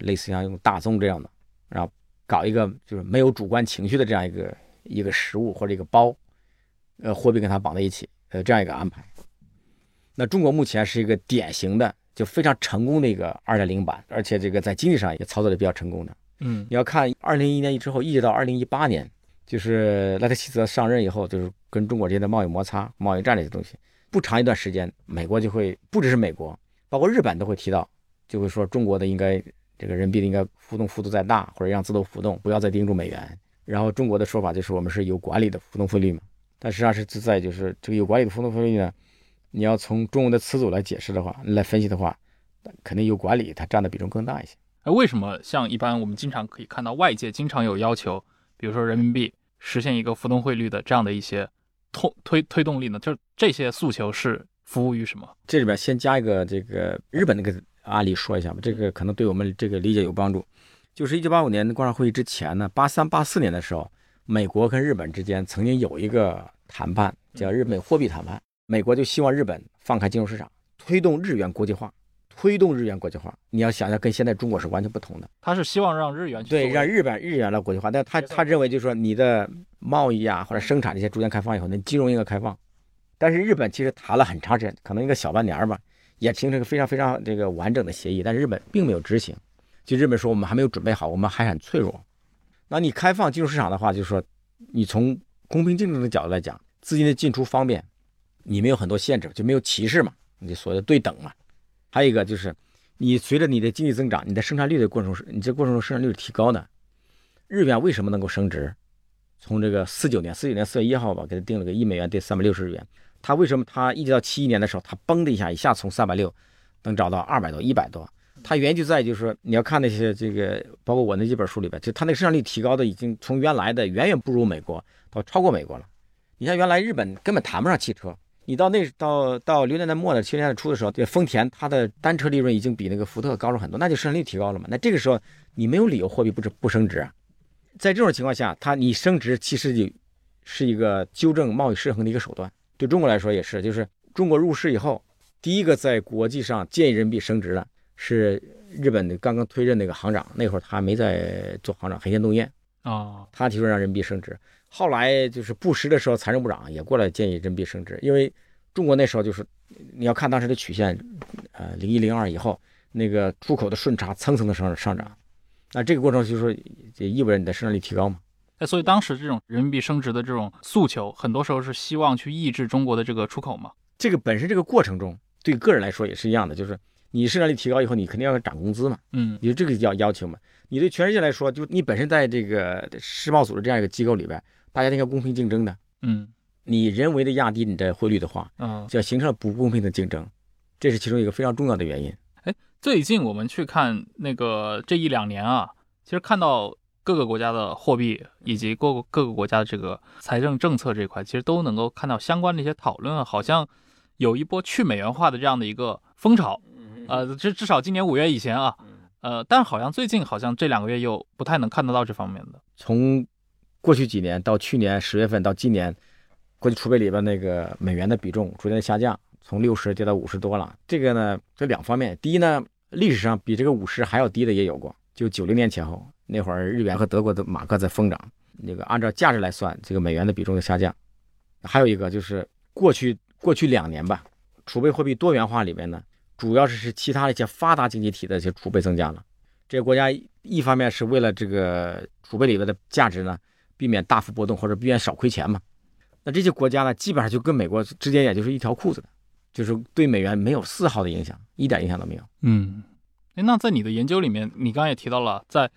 类似像用大宗这样的，然后搞一个就是没有主观情绪的这样一个一个实物或者一个包，呃，货币跟它绑在一起，呃，这样一个安排。那中国目前是一个典型的。就非常成功的一个二点零版，而且这个在经济上也操作的比较成功的。嗯，你要看二零一一年之后，一直到二零一八年，就是赖特希泽上任以后，就是跟中国之间的贸易摩擦、贸易战这些东西，不长一段时间，美国就会不只是美国，包括日本都会提到，就会说中国的应该这个人民币应该浮动幅度再大，或者让自动浮动，不要再盯住美元。然后中国的说法就是我们是有管理的浮动汇率嘛，但实际上是自在就是这个有管理的浮动汇率呢。你要从中文的词组来解释的话，来分析的话，肯定有管理，它占的比重更大一些。哎，为什么像一般我们经常可以看到外界经常有要求，比如说人民币实现一个浮动汇率的这样的一些推推推动力呢？就是这些诉求是服务于什么？这里边先加一个这个日本那个案例说一下吧，这个可能对我们这个理解有帮助。就是一九八五年关上会议之前呢，八三八四年的时候，美国跟日本之间曾经有一个谈判，叫日本货币谈判。美国就希望日本放开金融市场，推动日元国际化，推动日元国际化。你要想想，跟现在中国是完全不同的。他是希望让日元对，让日本日元来国际化。但他他认为就是说，你的贸易啊或者生产这些逐渐开放以后，那金融应该开放。但是日本其实谈了很长时间，可能一个小半年吧，也形成一个非常非常这个完整的协议，但是日本并没有执行。就日本说我们还没有准备好，我们还很脆弱。那你开放金融市场的话，就是说你从公平竞争的角度来讲，资金的进出方便，你没有很多限制，就没有歧视嘛，你所谓的对等嘛。还有一个就是，你随着你的经济增长，你的生产率的过程中，你这过程中生产率是提高的。日元为什么能够升值？从这个四九年，四九年四月一号吧，给它定了个一美元兑三百六十日元。它为什么它一直到七一年的时候，它嘣的一下，一下从三百六能涨到二百多、一百多？它原因就在就是说，你要看那些这个，包括我那几本书里边，就它那个生产率提高的已经从原来的远远不如美国，到超过美国了。你像原来日本根本谈不上汽车，你到那到到六年代末的七十年代初的时候，这丰田它的单车利润已经比那个福特高了很多，那就生产率提高了嘛。那这个时候你没有理由货币不不升值啊。在这种情况下，它你升值其实就是一个纠正贸易失衡的一个手段。对中国来说也是，就是中国入世以后，第一个在国际上建议人民币升值的是日本的刚刚推任那个行长，那会儿他没在做行长，黑田东彦啊，他提出让人民币升值。后来就是布什的时候，财政部长也过来建议人民币升值，因为中国那时候就是你要看当时的曲线，呃，零一零二以后那个出口的顺差蹭蹭的上上涨。那这个过程就是说，也意味着你的生产力提高嘛？哎，所以当时这种人民币升值的这种诉求，很多时候是希望去抑制中国的这个出口嘛？这个本身这个过程中，对个人来说也是一样的，就是你生产力提高以后，你肯定要涨工资嘛？嗯，你这个要要求嘛？你对全世界来说，就你本身在这个世贸组织这样一个机构里边，大家应该公平竞争的。嗯，你人为的压低你的汇率的话，嗯，就形成了不公平的竞争，这是其中一个非常重要的原因。最近我们去看那个这一两年啊，其实看到各个国家的货币以及各各个国家的这个财政政策这一块，其实都能够看到相关的一些讨论，好像有一波去美元化的这样的一个风潮。呃，至至少今年五月以前啊，呃，但好像最近好像这两个月又不太能看得到这方面的。从过去几年到去年十月份到今年，国际储备里边那个美元的比重逐渐下降。从六十跌到五十多了，这个呢，这两方面。第一呢，历史上比这个五十还要低的也有过，就九零年前后那会儿，日元和德国的马克在疯涨，那个按照价值来算，这个美元的比重就下降。还有一个就是过去过去两年吧，储备货币多元化里面呢，主要是是其他的一些发达经济体的一些储备增加了，这些国家一方面是为了这个储备里边的价值呢，避免大幅波动或者避免少亏钱嘛。那这些国家呢，基本上就跟美国之间也就是一条裤子的。就是对美元没有丝毫的影响，一点影响都没有。嗯，哎，那在你的研究里面，你刚刚也提到了，在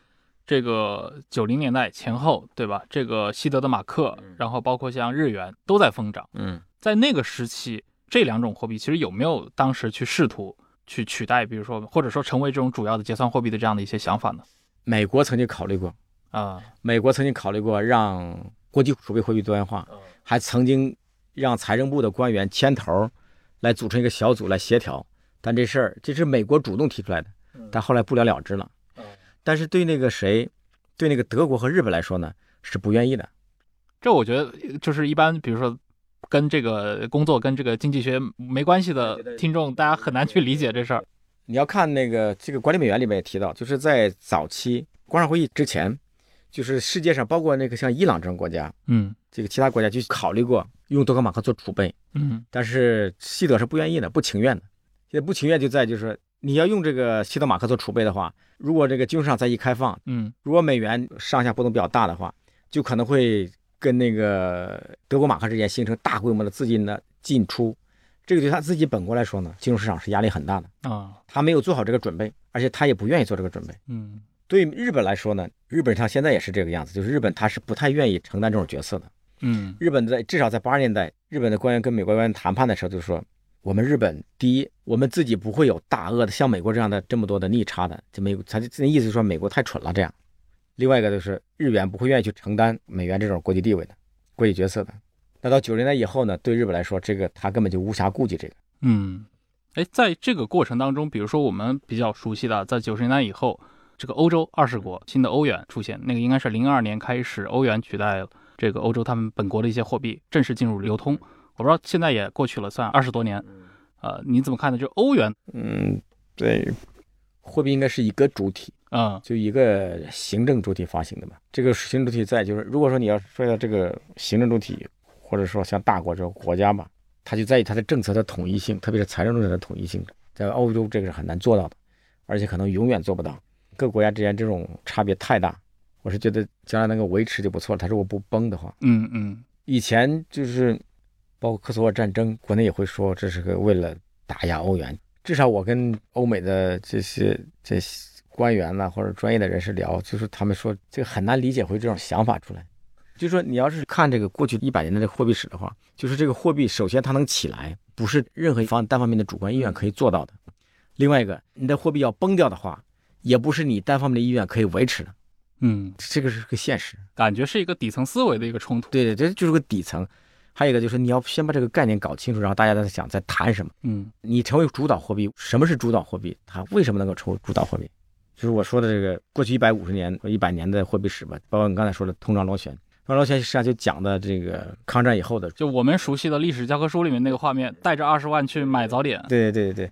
这个九零年代前后，对吧？这个西德的马克，然后包括像日元都在疯涨。嗯，在那个时期，这两种货币其实有没有当时去试图去取代，比如说或者说成为这种主要的结算货币的这样的一些想法呢？美国曾经考虑过啊，美国曾经考虑过让国际储备货币多元化，还曾经让财政部的官员牵头。来组成一个小组来协调，但这事儿这是美国主动提出来的，但后来不了了之了。但是对那个谁，对那个德国和日本来说呢，是不愿意的。这我觉得就是一般，比如说跟这个工作跟这个经济学没关系的听众，大家很难去理解这事儿。你要看那个这个管理美元里面也提到，就是在早期广场会议之前，就是世界上包括那个像伊朗这种国家，嗯，这个其他国家就考虑过。用多克马克做储备，嗯，但是西德是不愿意的，不情愿的。现在不情愿就在就是你要用这个西德马克做储备的话，如果这个金融市场再一开放，嗯，如果美元上下波动比较大的话，就可能会跟那个德国马克之间形成大规模的资金的进出。这个对他自己本国来说呢，金融市场是压力很大的啊。他没有做好这个准备，而且他也不愿意做这个准备。嗯，对日本来说呢，日本像现在也是这个样子，就是日本他是不太愿意承担这种角色的。嗯，日本在至少在八十年代，日本的官员跟美国官员谈判的时候，就说我们日本第一，我们自己不会有大额的像美国这样的这么多的逆差的，就美国他那意思是说美国太蠢了这样。另外一个就是日元不会愿意去承担美元这种国际地位的国际角色的。那到九十年代以后呢，对日本来说，这个他根本就无暇顾及这个。嗯，哎，在这个过程当中，比如说我们比较熟悉的，在九十年代以后，这个欧洲二十国新的欧元出现，那个应该是零二年开始，欧元取代。这个欧洲他们本国的一些货币正式进入流通，我不知道现在也过去了，算二十多年，呃，你怎么看呢？就欧元，嗯，对，货币应该是一个主体，嗯，就一个行政主体发行的嘛。这个行政主体在，就是如果说你要说到这个行政主体，或者说像大国这种国家吧，它就在于它的政策的统一性，特别是财政政策的统一性，在欧洲这个是很难做到的，而且可能永远做不到。各国家之间这种差别太大，我是觉得将来能够维持就不错了。它如果不崩的话，嗯嗯，以前就是包括科索沃战争，国内也会说这是个为了打压欧元。至少我跟欧美的这些这些官员呐、或者专业的人士聊，就是他们说这个很难理解会这种想法出来。就是说你要是看这个过去一百年的这个货币史的话，就是这个货币首先它能起来，不是任何一方单方面的主观意愿可以做到的。另外一个，你的货币要崩掉的话，也不是你单方面的意愿可以维持的，嗯，这个是个现实。感觉是一个底层思维的一个冲突。对对，这就是个底层。还有一个就是你要先把这个概念搞清楚，然后大家在想在谈什么。嗯你成为主导货币，什么是主导货币？它为什么能够成为主导货币？就是我说的这个过去一百五十年、一百年的货币史吧，包括你刚才说的通胀螺旋。通胀螺旋实际上就讲的这个抗战以后的，就我们熟悉的历史教科书里面那个画面，带着二十万去买早点。对对对对，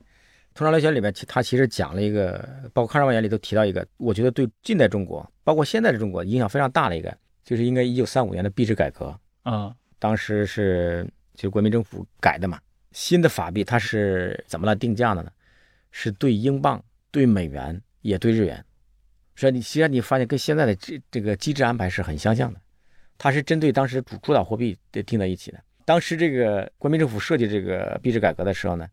通胀螺旋里面其它其实讲了一个，包括抗日外延里都提到一个，我觉得对近代中国，包括现在的中国影响非常大的一个，就是应该一九三五年的币制改革。嗯当时是就是国民政府改的嘛，新的法币它是怎么来定价的呢？是对英镑、对美元也对日元，所以你实际上你发现跟现在的这这个机制安排是很相像的，它是针对当时主主导货币的定在一起的。当时这个国民政府设计这个币制改革的时候呢，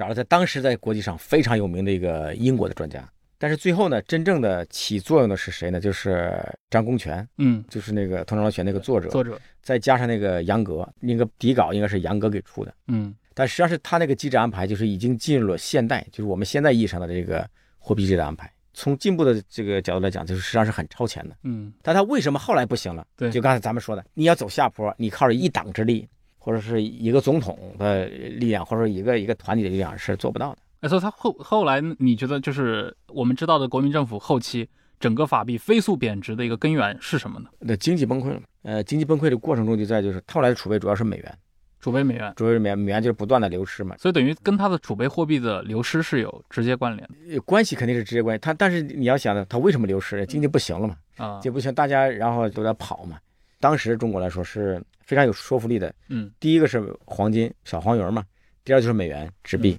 找了在当时在国际上非常有名的一个英国的专家，但是最后呢，真正的起作用的是谁呢？就是张公权，嗯，就是那个《通胀螺旋》那个作者，作者。再加上那个杨格，那个底稿应该是杨格给出的，嗯但实际上是他那个机制安排，就是已经进入了现代，就是我们现在意义上的这个货币制的安排。从进步的这个角度来讲，就是实际上是很超前的。嗯但他为什么后来不行了？对就刚才咱们说的，你要走下坡，你靠着一党之力，或者是一个总统的力量，或者说一个一个团体的力量是做不到的。哎，所以他后后来你觉得就是我们知道的国民政府后期整个法币飞速贬值的一个根源是什么呢？那经济崩溃了，呃，经济崩溃的过程中就在就是后来的储备主要是美元，储备美元，主要是美元，美元就是不断的流失嘛，所以等于跟它的储备货币的流失是有直接关联的呃关系肯定是直接关系。它但是你要想呢，它为什么流失？经济不行了嘛。啊。这不行，大家然后都在跑嘛。当时中国来说是非常有说服力的。嗯第一个是黄金、小黄鱼嘛，第二就是美元纸币。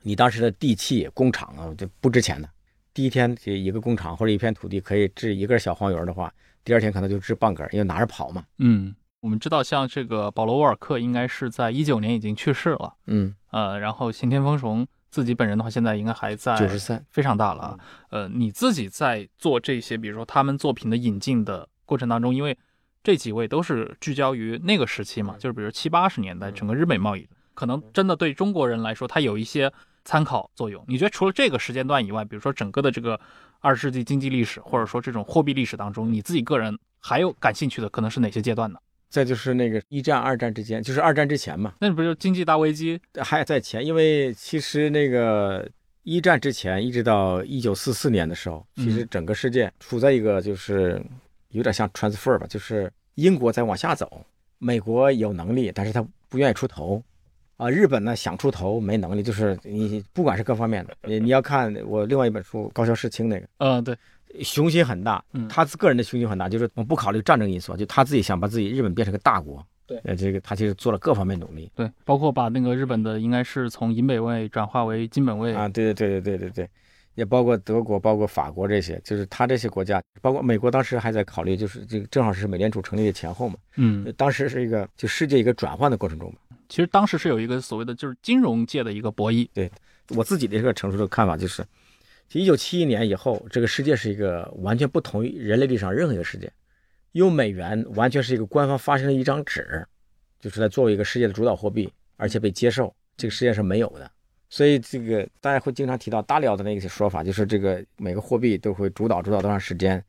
你当时的地契、工厂啊，这不值钱的。第一天这一个工厂或者一片土地可以制一根小黄鱼的话，第二天可能就制半根，因为拿着跑嘛。嗯，我们知道像这个保罗沃尔克应该是在一九年已经去世了，嗯，呃，然后刑天丰雄自己本人的话现在应该还在九十三。非常大了啊。呃，你自己在做这些，比如说他们作品的引进的过程当中，因为这几位都是聚焦于那个时期嘛，就是比如七八十年代整个日美贸易，可能真的对中国人来说，它有一些参考作用。你觉得除了这个时间段以外，比如说整个的这个二十世纪经济历史，或者说这种货币历史当中，你自己个人还有感兴趣的可能是哪些阶段呢？再就是那个一战、二战之间，就是二战之前嘛，那不就经济大危机？还在前，因为其实那个一战之前一直到一九四四年的时候，其实整个世界处在一个就是有点像 transfer 吧，就是英国在往下走，美国有能力，但是他不愿意出头。啊，日本呢想出头没能力，就是你不管是各方面的，你你要看我另外一本书高桥世清那个，嗯，对，雄心很大嗯，他自个人的雄心很大，就是我不考虑战争因素，就他自己想把自己日本变成个大国。对呃，这个他其实做了各方面努力。对，包括把那个日本的应该是从银本位转化为金本位啊，对对对对对对对，也包括德国、包括法国这些，就是他这些国家，包括美国，当时还在考虑，就是这个正好是美联储成立的前后嘛，嗯，当时是一个就世界一个转换的过程中嘛。其实当时是有一个所谓的就是金融界的一个博弈，对我自己的一个成熟的看法就是，一九七一年以后，这个世界是一个完全不同于人类历史上任何一个世界，用美元完全是一个官方发行的一张纸，就是在作为一个世界的主导货币，而且被接受，这个世界是没有的。所以这个大家会经常提到大辽的那个说法，就是这个每个货币都会主导主导多长时间，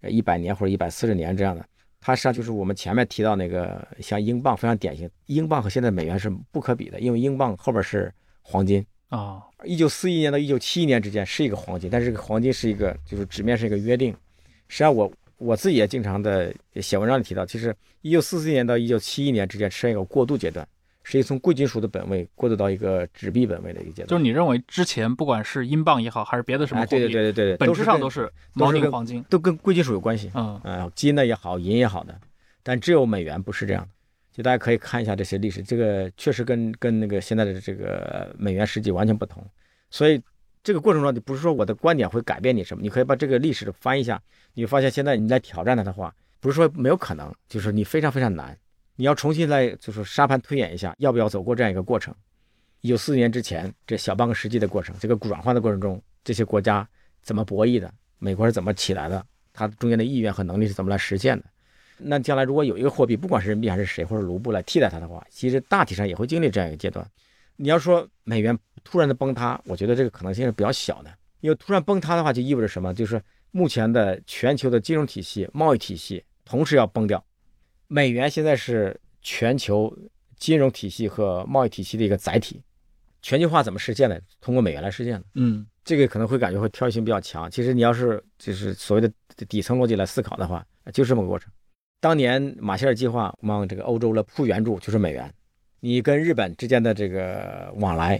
呃，一百年或者一百四十年这样的。它实际上就是我们前面提到那个像英镑非常典型，英镑和现在美元是不可比的，因为英镑后边是黄金。啊，一九四一年到一九七一年之间是一个黄金，但是这个黄金是一个就是纸面是一个约定。实际上我我自己也经常的写文章里提到，其实一九四四年到一九七一年之间出现一个过渡阶段，是一从贵金属的本位过渡到一个纸币本位的一个阶段。就是你认为之前不管是英镑也好，还是别的什么哎，货币，对对对对对，本质上都是是锚定黄金，跟都跟贵金属有关系。嗯啊、金的也好，银也好的，但只有美元不是这样的。就大家可以看一下这些历史，这个确实跟跟那个现在的这个美元实际完全不同。所以这个过程中，你不是说我的观点会改变你什么，你可以把这个历史翻一下，你会发现现在你来挑战它的话，不是说没有可能，就是你非常非常难，你要重新来就是沙盘推演一下，要不要走过这样一个过程。一九四年之前这小半个世纪的过程，这个转换的过程中，这些国家怎么博弈的？美国是怎么起来的？它中间的意愿和能力是怎么来实现的？那将来如果有一个货币，不管是人民币还是谁或者卢布来替代它的话，其实大体上也会经历这样一个阶段。你要说美元突然的崩塌，我觉得这个可能性是比较小的，因为突然崩塌的话，就意味着什么？就是目前的全球的金融体系、贸易体系同时要崩掉。美元现在是全球金融体系和贸易体系的一个载体。全球化怎么实现的？通过美元来实现的。嗯，这个可能会感觉会挑战性比较强。其实你要是就是所谓的底层逻辑来思考的话，就这么个过程。当年马歇尔计划往这个欧洲了铺援助就是美元，你跟日本之间的这个往来，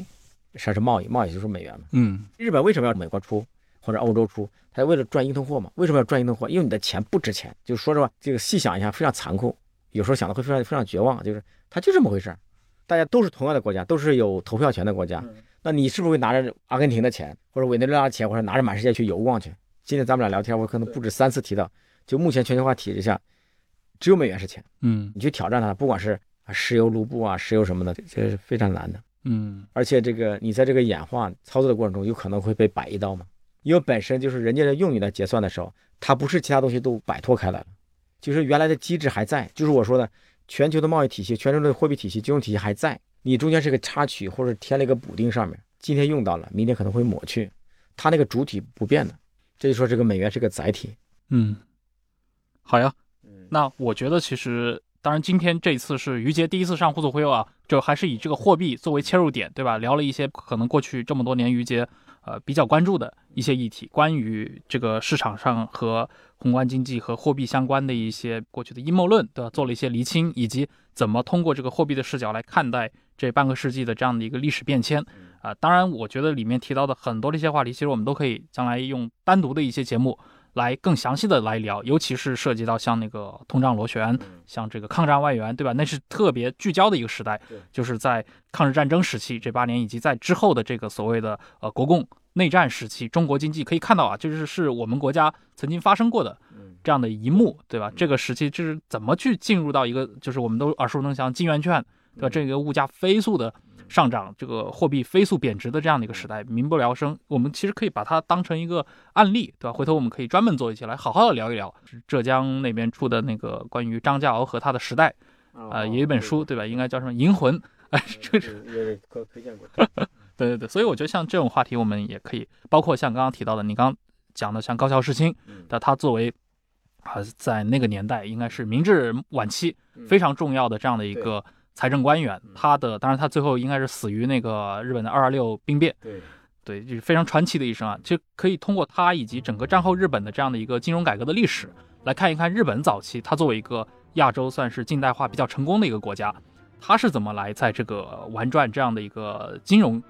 实际上是贸易，贸易就是美元嘛。嗯，日本为什么要美国出或者欧洲出？他为了赚硬通货嘛。为什么要赚硬通货？因为你的钱不值钱。就说实话，这个细想一下非常残酷，有时候想的会非常非常绝望。就是它就这么回事儿。大家都是同样的国家，都是有投票权的国家。那你是不是会拿着阿根廷的钱，或者委内瑞拉的钱，或者拿着满世界去游逛去？今天咱们俩聊天，我可能不止三次提到，就目前全球化体制下。只有美元是钱，嗯，你去挑战它，不管是石油、卢布啊，石油什么的，这是非常难的，嗯，而且这个你在这个演化操作的过程中，有可能会被摆一刀嘛，因为本身就是人家的用你来结算的时候，它不是其他东西都摆脱开来了，就是原来的机制还在，就是我说的全球的贸易体系、全球的货币体系、金融体系还在，你中间是个插曲或者添了一个补丁上面，今天用到了，明天可能会抹去，它那个主体不变的，这就说这个美元是个载体，嗯，好呀。那我觉得其实，当然今天这一次是于杰第一次上互助忽悠啊，就还是以这个货币作为切入点，对吧？聊了一些可能过去这么多年于杰呃比较关注的一些议题，关于这个市场上和宏观经济和货币相关的一些过去的阴谋论的做了一些厘清，以及怎么通过这个货币的视角来看待这半个世纪的这样的一个历史变迁啊。当然，我觉得里面提到的很多的一些话题，其实我们都可以将来用单独的一些节目。来更详细的来聊，尤其是涉及到像那个通胀螺旋，像这个抗战外援，对吧？那是特别聚焦的一个时代，就是在抗日战争时期这八年，以及在之后的这个所谓的呃国共内战时期，中国经济可以看到啊，就是是我们国家曾经发生过的这样的一幕，对吧？这个时期就是怎么去进入到一个就是我们都耳熟能详金圆券，对吧？这个物价飞速的。上涨，这个货币飞速贬值的这样的一个时代，民不聊生。我们其实可以把它当成一个案例，对吧？回头我们可以专门做一期来好好的聊一聊。浙江那边出的那个关于张家敖和他的时代，啊，有一本书，对吧？应该叫什么《银魂》？哎，这个是给推荐过。对对对，所以我觉得像这种话题，我们也可以，包括像刚刚提到的，你刚刚讲的像高桥世青，那他作为啊，在那个年代应该是明治晚期非常重要的这样的一个。财政官员，他的当然他最后应该是死于那个日本的二二六兵变，对，对，就是非常传奇的一生啊。其实可以通过他以及整个战后日本的这样的一个金融改革的历史来看一看日本早期，它作为一个亚洲算是近代化比较成功的一个国家，它是怎么来在这个玩转这样的一个金融，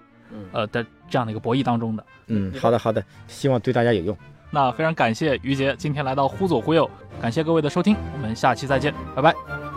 呃的这样的一个博弈当中的。嗯，好的好的，希望对大家有用。那非常感谢于杰今天来到忽左忽右，感谢各位的收听，我们下期再见，拜拜。